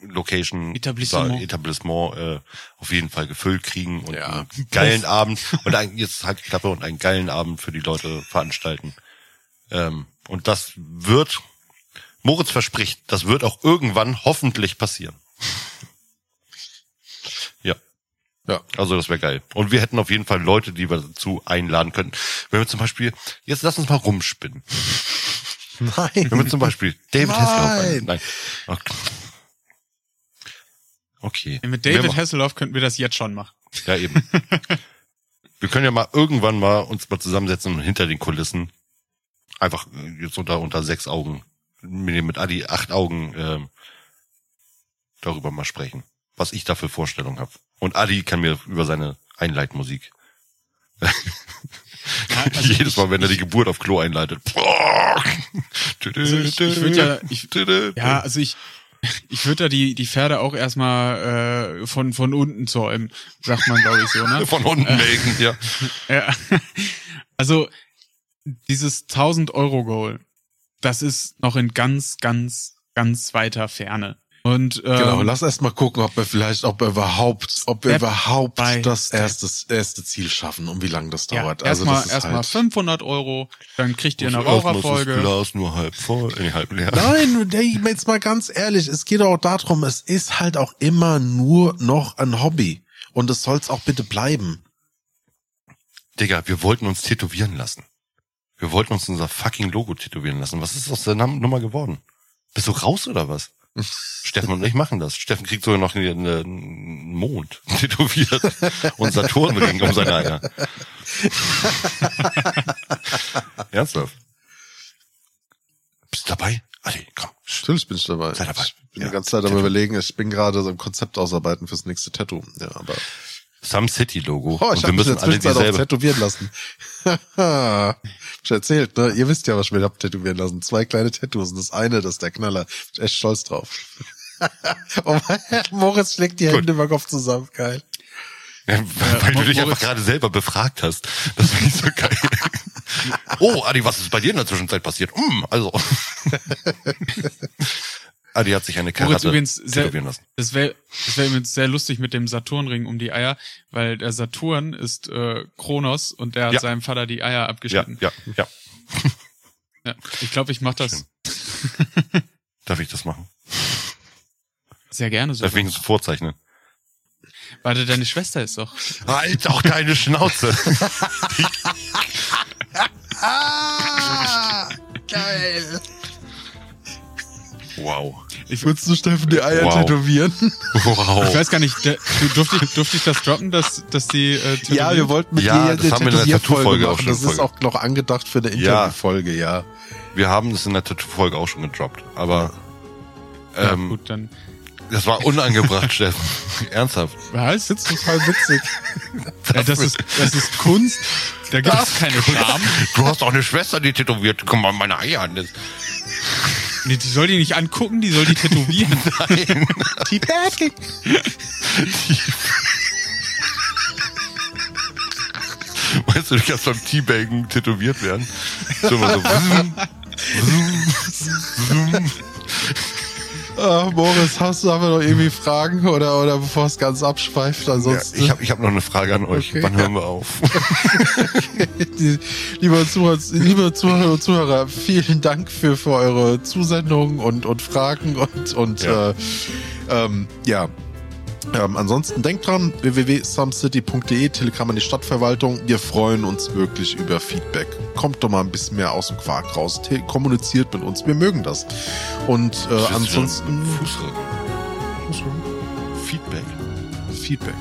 Location Etablissement. Etablissement äh, auf jeden Fall gefüllt kriegen und Ja. einen geilen Abend und ein, jetzt halt die Klappe und einen geilen Abend für die Leute veranstalten. Ähm, und das wird, Moritz verspricht, das wird auch irgendwann hoffentlich passieren. Ja. Ja. Also das wäre geil. Und wir hätten auf jeden Fall Leute, die wir dazu einladen könnten. Wenn wir zum Beispiel, jetzt lass uns mal rumspinnen. Nein. Wenn wir zum Beispiel David Nein. Hasselhoff ein- Nein. Okay. Okay. Mit Wir David Hasselhoff könnten wir das jetzt schon machen. Ja, eben. wir können ja mal irgendwann mal uns mal zusammensetzen und hinter den Kulissen einfach äh, jetzt unter, unter sechs Augen, mit, mit Adi acht Augen ähm, darüber mal sprechen, was ich da für Vorstellungen habe. Und Adi kann mir über seine Einleitmusik also jedes Mal, wenn er die Geburt auf Klo einleitet. Also ich, ich würde ja, ich, ja, also ich, ich würde da die, die Pferde auch erstmal äh, von, von unten zäumen, sagt man, glaube ich, so, ne? von unten melken, ja. Ja. Also dieses 1000 Euro Goal, das ist noch in ganz, ganz, ganz weiter Ferne. Und ähm, Genau, lass erst mal gucken, ob wir vielleicht, ob wir überhaupt, ob wir Step überhaupt das step. erste, erste Ziel schaffen und wie lange das ja, dauert. also erstmal das ist erstmal halt 500 Euro, dann kriegt ihr eine ist das Raucherfolge. Glas nur halb voll, nee, halb leer. Nein, jetzt mal ganz ehrlich, es geht auch darum, es ist halt auch immer nur noch ein Hobby. Und es soll's auch bitte bleiben. Digga, wir wollten uns tätowieren lassen. Wir wollten uns unser fucking Logo tätowieren lassen. Was ist aus der Nummer geworden? Bist du raus oder was? Steffen und ich machen das. Steffen kriegt sogar noch eine, eine, einen Mond tätowiert und Saturnring um seine Eier. Ernsthaft? Bist du dabei? Adi, komm. Natürlich bin ich dabei. Sei dabei. Ich bin Ja. die ganze Zeit am überlegen, ich bin gerade so im Konzept ausarbeiten fürs nächste Tattoo. Ja, aber Some City Logo. oh, ich habe mich in müssen der alle Zwischenzeit auch tätowieren lassen. Ich erzählt, ne? Ihr wisst ja, was ich mir hab tätowieren lassen. Zwei kleine Tattoos. Und das eine, das ist der Knaller. Bin echt stolz drauf. oh mein, Moritz schlägt die Hände über Kopf zusammen. Geil. Ja, weil du dich einfach gerade selber befragt hast. Das finde ich so geil. oh, Adi, was ist bei dir in der Zwischenzeit passiert? Hm, also. Adi hat sich eine Moritz Karatte übrigens sehr, tätowieren lassen. das wäre das wär übrigens sehr lustig mit dem Saturnring um die Eier, weil der Saturn ist äh, Kronos und der hat Ja. seinem Vater die Eier Ja, abgeschnitten. ja, ja. Ja. Ich glaube, ich mache das Darf ich das machen? sehr gerne so. Darf ich wenigstens vorzeichnen? Warte, deine Schwester ist doch. Halt auch deine Schnauze. Ah, geil. Wow. Ich würdest du Steffen die Eier Wow. tätowieren? Ich Wow. weiß gar nicht, der, durfte, ich, durfte ich das droppen, dass, dass die äh, Ja, wir wollten mit Ja, dir das haben wir in der Tätowierfolge Tattoo-Folge auch schon Das ist auch noch angedacht für eine Ja. Interviewfolge, ja. Wir haben das in der Tattoo-Folge auch schon gedroppt. Aber Ja, ähm, gut, dann. Das war unangebracht, Steffen. Ernsthaft. Was? Das ist total witzig. Ja, das, ist, das ist Kunst. Da gibt es keine Scham. Du hast auch eine Schwester, die tätowiert. Guck mal meine Eier an. Das- Nee, die soll die nicht angucken, die soll die tätowieren. Teabagging. Meinst du, du kannst beim Teabaggen tätowiert werden? So immer so. wum, Ah, Boris, hast du aber noch irgendwie Fragen oder, oder bevor es ganz abschweift? ja, Ansonsten, ich habe ich hab noch eine Frage an euch. Okay. Wann hören wir auf? die, liebe, Zuhörer, liebe Zuhörer und Zuhörer, vielen Dank für, für eure Zusendungen und, und Fragen und, und Ja. Äh, ähm, ja. Ähm, ansonsten denkt dran, www.sumcity.de, Telegramm an die Stadtverwaltung. Wir freuen uns wirklich über Feedback. Kommt doch mal ein bisschen mehr aus dem Quark raus. Te kommuniziert mit uns. Wir mögen das. Und äh, ansonsten Fußrücken. Feedback. Feedback.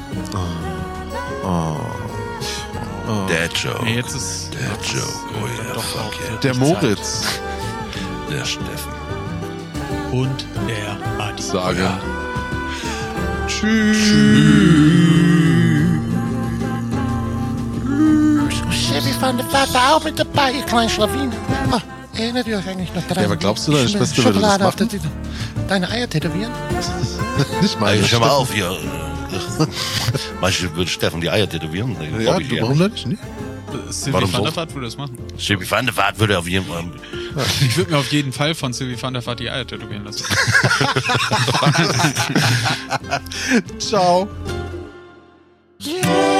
Ah. Ah. Dad Joke. Nee, jetzt ist. Dad Joke. Oh ja, doch fuck yeah. Der Moritz Der Steffen. Und der Adi. sagen. Chevy van der Vaart war auch mit dabei, ihr kleinen Schlawiner. Ah, erinnert ihr euch eigentlich noch daran? Ja, aber glaubst du, deine Sch- Schwester würde das Schokolade auf machen? Deine Eier tätowieren? Nicht mal. Schau mal auf hier. Manche würde Steffen die Eier tätowieren. Ja, ich warum nicht. denn nicht? Sylvie Warum van so? der Vaart würde das machen. Schibi van der Vaart würde auf jeden Fall. Ich würde mir auf jeden Fall von Sylvie van der Vaart die Eier tätowieren lassen. Ciao. Yeah.